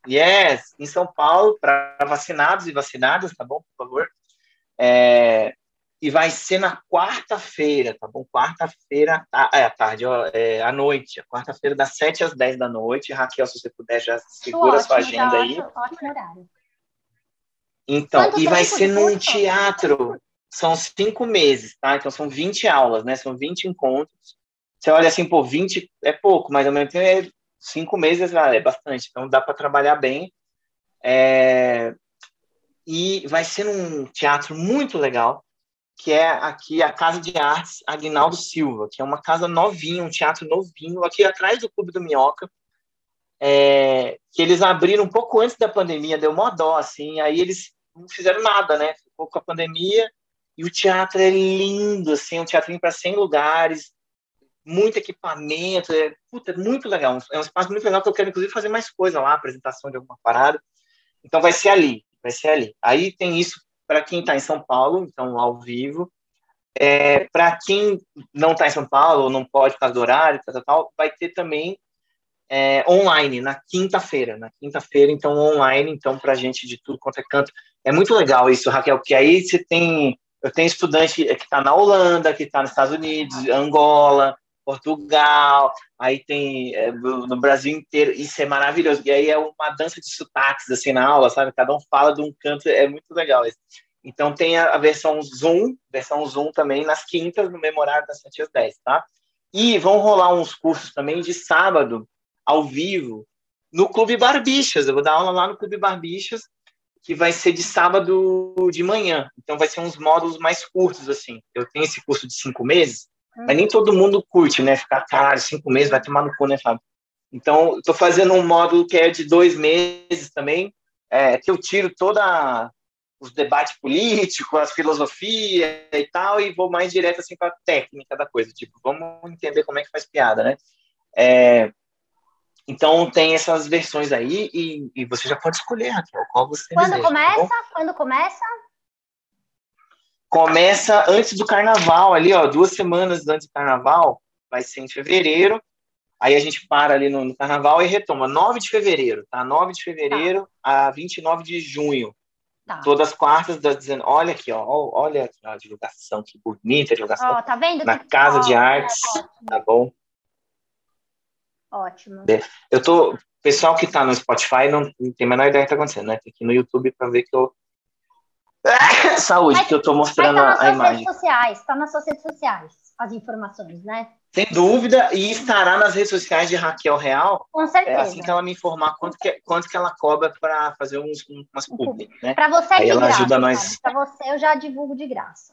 Yes, em São Paulo, para vacinados e vacinadas, tá bom? Por favor. É, e vai ser na quarta-feira, tá bom? Quarta-feira, é, à tarde, ó, é, à noite. Quarta-feira, das 7 às 10 da noite. Raquel, se você puder, já segura a sua agenda aí. Ótimo horário. Então, Quanto e vai ser num teatro. São cinco meses, tá? Então, são 20 aulas, né? São 20 encontros. Você olha assim, pô, 20 é pouco, mas ao mesmo tempo é cinco meses é bastante. Então, dá para trabalhar bem. É... E vai ser num teatro muito legal que é aqui a Casa de Artes Aguinaldo Silva, que é uma casa novinha, um teatro novinho, aqui atrás do Clube do Minhoca, é, que eles abriram um pouco antes da pandemia, deu mó dó, assim, aí eles não fizeram nada, né? Ficou com a pandemia, e o teatro é lindo, assim, um teatrinho para 100 lugares, muito equipamento, é, puta, é muito legal, é um espaço muito legal que eu quero, inclusive, fazer mais coisa lá, apresentação de alguma parada, então vai ser ali, vai ser ali. Aí tem isso para quem está em São Paulo, então ao vivo. É, para quem não está em São Paulo, ou não pode por causa do horário, tal, tal, tal vai ter também é, online na quinta-feira. Na quinta-feira, então online, então para gente de tudo quanto é canto. É muito legal isso, Raquel, que aí você tem. Eu tenho estudante que está na Holanda, que está nos Estados Unidos, Angola, Portugal, aí tem é, no Brasil inteiro, isso é maravilhoso. E aí é uma dança de sotaques assim na aula, sabe? Cada um fala de um canto, é muito legal isso. Então tem a, a versão Zoom, versão Zoom também nas quintas no Memorário das 7 às 10, tá? E vão rolar uns cursos também de sábado, ao vivo, no Clube Barbixas. Eu vou dar aula lá no Clube Barbixas, que vai ser de sábado de manhã. Então vai ser uns módulos mais curtos, assim. Eu tenho esse curso de cinco meses, mas nem todo mundo curte, né? Ficar, caralho, cinco meses vai tomar no cu, né, Fábio? Então, estou fazendo um módulo que é de dois meses também, é, que eu tiro toda os debates políticos, as filosofias e tal, e vou mais direto assim para a técnica da coisa, tipo, vamos entender como é que faz piada, né? É, então tem essas versões aí e, e, você já pode escolher, Raquel, qual você Quando deseja, tá começa? Tá Quando começa? Começa antes do carnaval, ali, ó, duas semanas antes do carnaval, vai ser em fevereiro. Aí a gente para ali no, no carnaval e retoma. 9 de fevereiro, tá? 9 de fevereiro tá. a 29 de junho. Tá. Todas as quartas das 19. Olha aqui, ó. Olha a divulgação, que bonita a divulgação. Ó, tá vendo? Na Casa de Artes, tá bom? Ótimo. Eu tô. Pessoal que tá no Spotify não, não tem a menor ideia do que tá acontecendo, né? Tem que ir no YouTube para ver que eu <laughs> Saúde, mas, que eu estou mostrando tá a imagem. Redes sociais, está nas suas redes sociais, as informações, né? Sem dúvida, e estará nas redes sociais de Raquel Real. Com certeza. É assim que ela me informar quanto que, quanto que ela cobra para fazer uns, umas publi, né? Para você é Aí de ela graça, ajuda nós. Para você eu já divulgo de graça.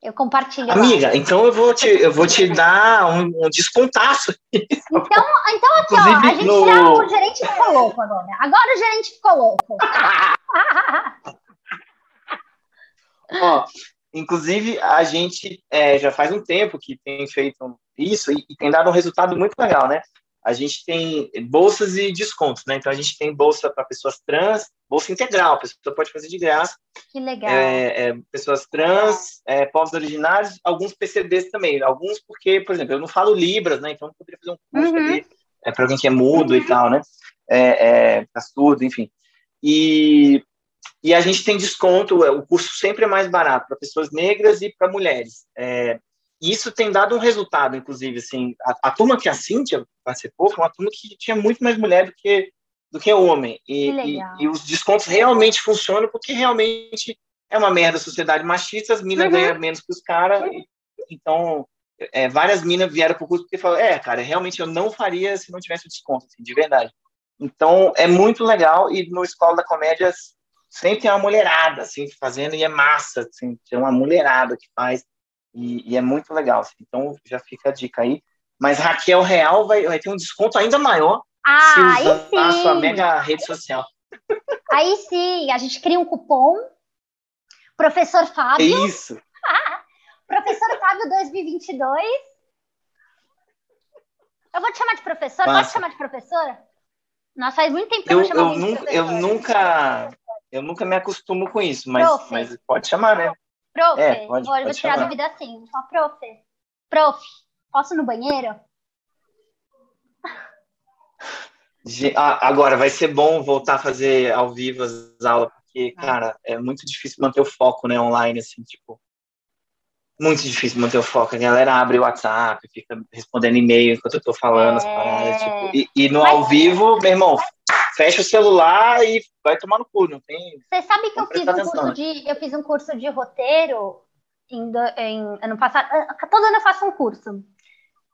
Eu compartilho. Amiga, lá. então eu vou te, eu vou te dar um, um descontaço. Então, então aqui, ó, a gente no... já, o gerente ficou louco agora. Agora o gerente ficou louco. <laughs> <laughs> Ó, inclusive, a gente é, já faz um tempo que tem feito isso e, e, tem dado um resultado muito legal, né? A gente tem bolsas e descontos, né? Então, a gente tem bolsa para pessoas trans, bolsa integral, a pessoa pode fazer de graça. Que legal. É, é, pessoas trans, é, povos originários, alguns PCDs também. Alguns porque, por exemplo, eu não falo Libras, né? Então, eu poderia fazer um curso uhum. ali é, para alguém que é mudo uhum. e tal, né? É, é, tá surdo, enfim. E e a gente tem desconto, é, o curso sempre é mais barato para pessoas negras e para mulheres. É, e isso tem dado um resultado, inclusive, assim, a, a turma que a Cíntia participou foi uma turma que tinha muito mais mulher do que, do que homem. E, e, e, os descontos realmente funcionam porque realmente é uma merda a sociedade machista, as minas uhum. ganham menos que os caras, uhum. então é, várias minas vieram para o curso porque falaram, é, cara, realmente eu não faria se não tivesse o desconto, assim, de verdade. Então, é muito legal, e no Escola da Comédia sempre tem uma mulherada, assim, fazendo, e é massa, assim, tem uma mulherada que faz, e, e é muito legal, assim, então já fica a dica aí. Mas Raquel Real vai, vai ter um desconto ainda maior ah, se usar a sua mega rede social. Aí sim, a gente cria um cupom, Professor Fábio. É isso. <laughs> professor Fábio 2022. Eu vou te chamar de professor, Massa. pode chamar de professor? Nós faz muito tempo que eu, eu, eu, nunca, eu nunca eu nunca me acostumo com isso, mas, mas pode chamar, né? Prof, é, pode, vou, pode tirar a dúvida assim. Só prof. Prof, posso ir no banheiro? Agora, vai ser bom voltar a fazer ao vivo as aulas, porque, ah. cara, é muito difícil manter o foco, né, online, assim, tipo, muito difícil manter o foco. A galera abre o WhatsApp, fica respondendo e-mail enquanto eu tô falando é... as paradas, tipo, e, e no Mas... ao vivo, meu irmão, fecha o celular e vai tomar no cu, não tem. Você sabe que eu fiz um curso né? de eu fiz um curso de roteiro em, em ano passado. Ah, todo ano eu faço um curso.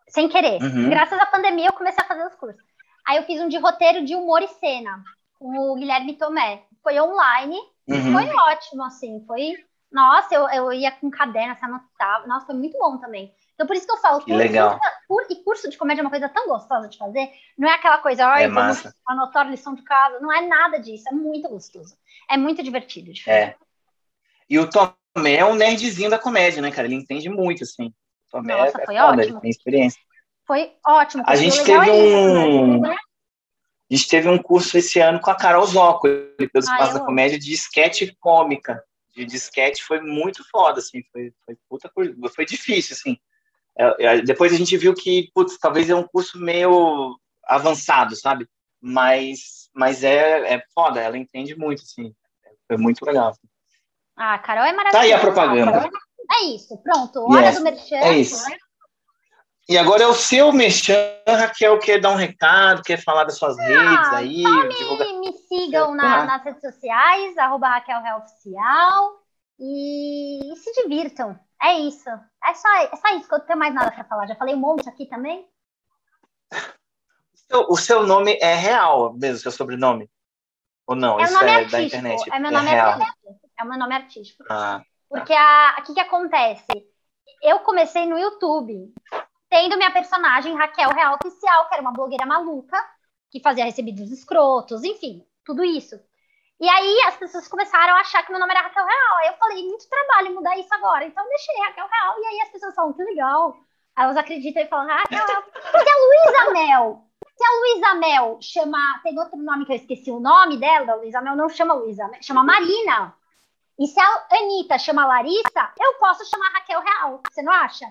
Sem querer. Uhum. Graças à pandemia eu comecei a fazer os cursos. Aí eu fiz um de roteiro de humor e cena com o Guilherme Tomé. Foi online, uhum. foi ótimo, assim, foi. Nossa, eu, eu ia com caderno, se anotava. Nossa, foi muito bom também. Então, por isso que eu falo, que legal. Curso, e curso de comédia é uma coisa tão gostosa de fazer. Não é aquela coisa, olha, é vamos anotar lição de casa. Não é nada disso, é muito gostoso. É muito divertido de fazer. É. E o Tomé é um nerdzinho da comédia, né, cara? Ele entende muito, assim. O Tomé Nossa, é foi foda, ótimo. tem experiência. Foi ótimo. A gente teve um... Isso, né? A gente teve um curso esse ano com a Carol Zócoli, pelo Ah, Espaço eu da Comédia, de sketch cômica. De, sketch foi muito foda, assim, foi, foi puta coisa, foi difícil, assim. É, é, depois a gente viu que, putz, talvez é um curso meio avançado, sabe? Mas, mas é, é foda, ela entende muito, assim. Foi muito legal. Ah, Carol é maravilhosa. Tá aí a propaganda. É isso, pronto. Hora Yes, do merchan. É isso. E agora é o seu merchan, Raquel, quer dar um recado, quer falar das suas redes aí. Me, me sigam na- Tá. nas redes sociais, arroba Raquel Real Oficial. E, e se divirtam. É isso. É só, é só isso que eu não tenho mais nada para falar. Já falei um monte aqui também. O- seu nome é real mesmo, seu sobrenome? Ou não? é o Isso nome é da artístico. internet. É meu nome real. artístico. É o meu nome artístico. Ah, Porque a- o que, que acontece? Eu comecei no YouTube, tendo minha personagem Raquel Real Oficial, que era uma blogueira maluca, que fazia recebidos escrotos, enfim, tudo isso. E aí as pessoas começaram a achar que meu nome era Raquel Real. Aí eu falei, muito trabalho mudar isso agora. Então eu deixei Raquel Real. E aí as pessoas falam, que legal. Aí elas acreditam e falam, Raquel Real. Porque a Luísa Mel, se a Luísa Mel chama. Tem outro nome que eu esqueci o nome dela, da Luísa Mel não chama Luísa, Mel, chama Marina. E se a Anitta chama Larissa, eu posso chamar Raquel Real. Você não acha?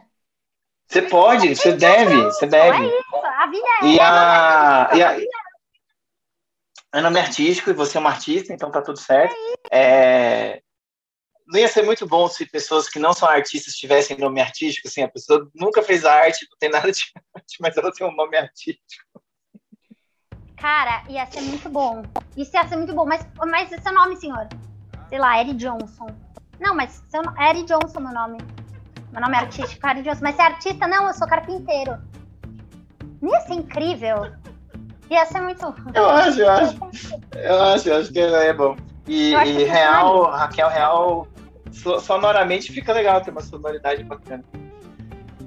você pode, você deve, você É deve. isso. A vida é. E é a, e a. É nome artístico e você é uma artista, então tá tudo certo. É, Não ia ser muito bom se pessoas que não são artistas tivessem nome artístico, assim, a pessoa nunca fez arte, não tem nada de <laughs> arte, mas ela tem um nome artístico. Cara, ia ser muito bom. Isso ia ser muito bom. Mas, mas seu nome, senhor? Sei lá, Eri Johnson. Não, mas seu, no- Eri Johnson, meu nome. Meu nome é artístico, Eri Johnson. Mas você é artista? Não, eu sou carpinteiro. Não ia ser incrível? Ia ser muito. Eu acho, eu acho. Eu acho, eu acho que é bom. E, e Real, Raquel Real, so- sonoramente fica legal, tem uma sonoridade bacana.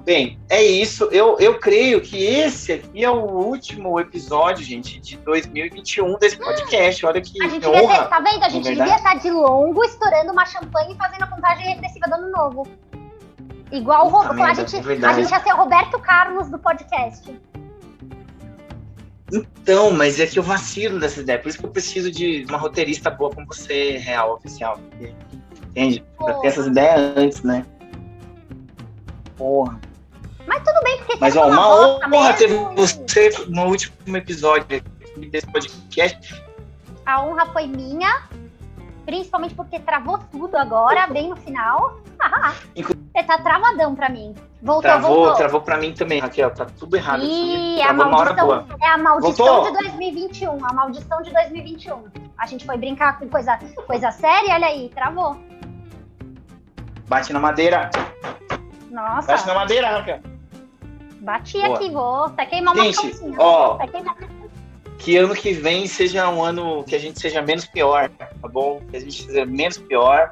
Bem, é isso. Eu, eu creio que esse aqui é o último episódio, gente, de 2021 desse podcast. Olha que A gente ter, honra. tá vendo? A gente verdade. devia estar de longo, estourando uma champanhe e fazendo a contagem regressiva do ano novo. Igual o Puta Ro- a gente, é a gente ia ser o Roberto Carlos do podcast. Então, mas é que eu vacilo dessa ideia. Por isso que eu preciso de uma roteirista boa como você, Real, oficial. porque- Entende? Pra ter essas ideias antes, né? Porra. Mas tudo bem, porque Mas ó, uma honra ter mesmo, e você no último episódio desse podcast. A honra foi minha, principalmente porque travou tudo agora, bem no final. <laughs> Você tá travadão pra mim. Voltou, Travou, voltou. travou pra mim também, Raquel. Tá tudo errado Ih, é a maldição, boa. é a maldição Voltou? de 2021, a maldição de 2021. A gente foi brincar com coisa, coisa séria, olha aí, travou. Bate na madeira. Nossa, Bate na madeira, Raquel. bati Boa. aqui, vou até queimar uma Gente, calcinha. ó, Vai queimar. que ano que vem seja um ano que a gente seja menos pior, tá bom? Que a gente seja menos pior.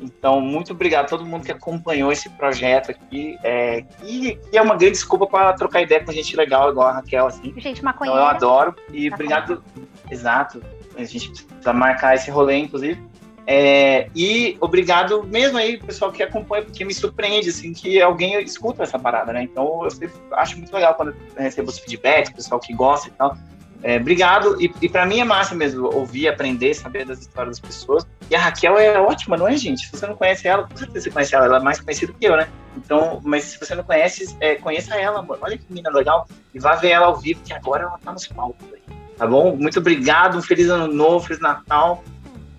Então, muito obrigado a todo mundo que acompanhou esse projeto aqui. É, e, e é uma grande desculpa para trocar ideia com gente legal, igual a Raquel, assim. Gente, Então, maconheira. eu adoro. E Tá obrigado. Exato. A gente precisa marcar esse rolê, inclusive. É, e obrigado mesmo aí, pessoal que acompanha, porque me surpreende, assim, que alguém escuta essa parada, né? Então, eu sempre acho muito legal quando eu recebo os feedbacks, pessoal que gosta e tal. É, obrigado. E, e para mim é massa mesmo ouvir, aprender, saber das histórias das pessoas. E a Raquel é ótima, não é, gente? Se você não conhece ela, com certeza você conhece ela, ela é mais conhecida que eu, né? Então, mas se você não conhece, é, conheça ela, amor. Olha que menina legal. E vá ver ela ao vivo, que agora ela tá nos palcos. Tá bom? Muito obrigado. Um feliz ano novo, feliz Natal.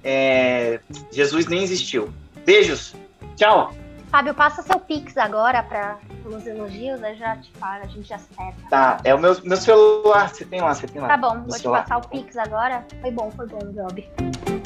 É, Jesus nem existiu. Beijos. Tchau. Fábio, passa seu Pix agora para os elogios, aí já te falo, a gente já acerta. Tá, é o meu, meu celular. Você tem lá, você tem lá. Tá bom, vou te celular. passar o Pix agora. Foi bom, foi bom job.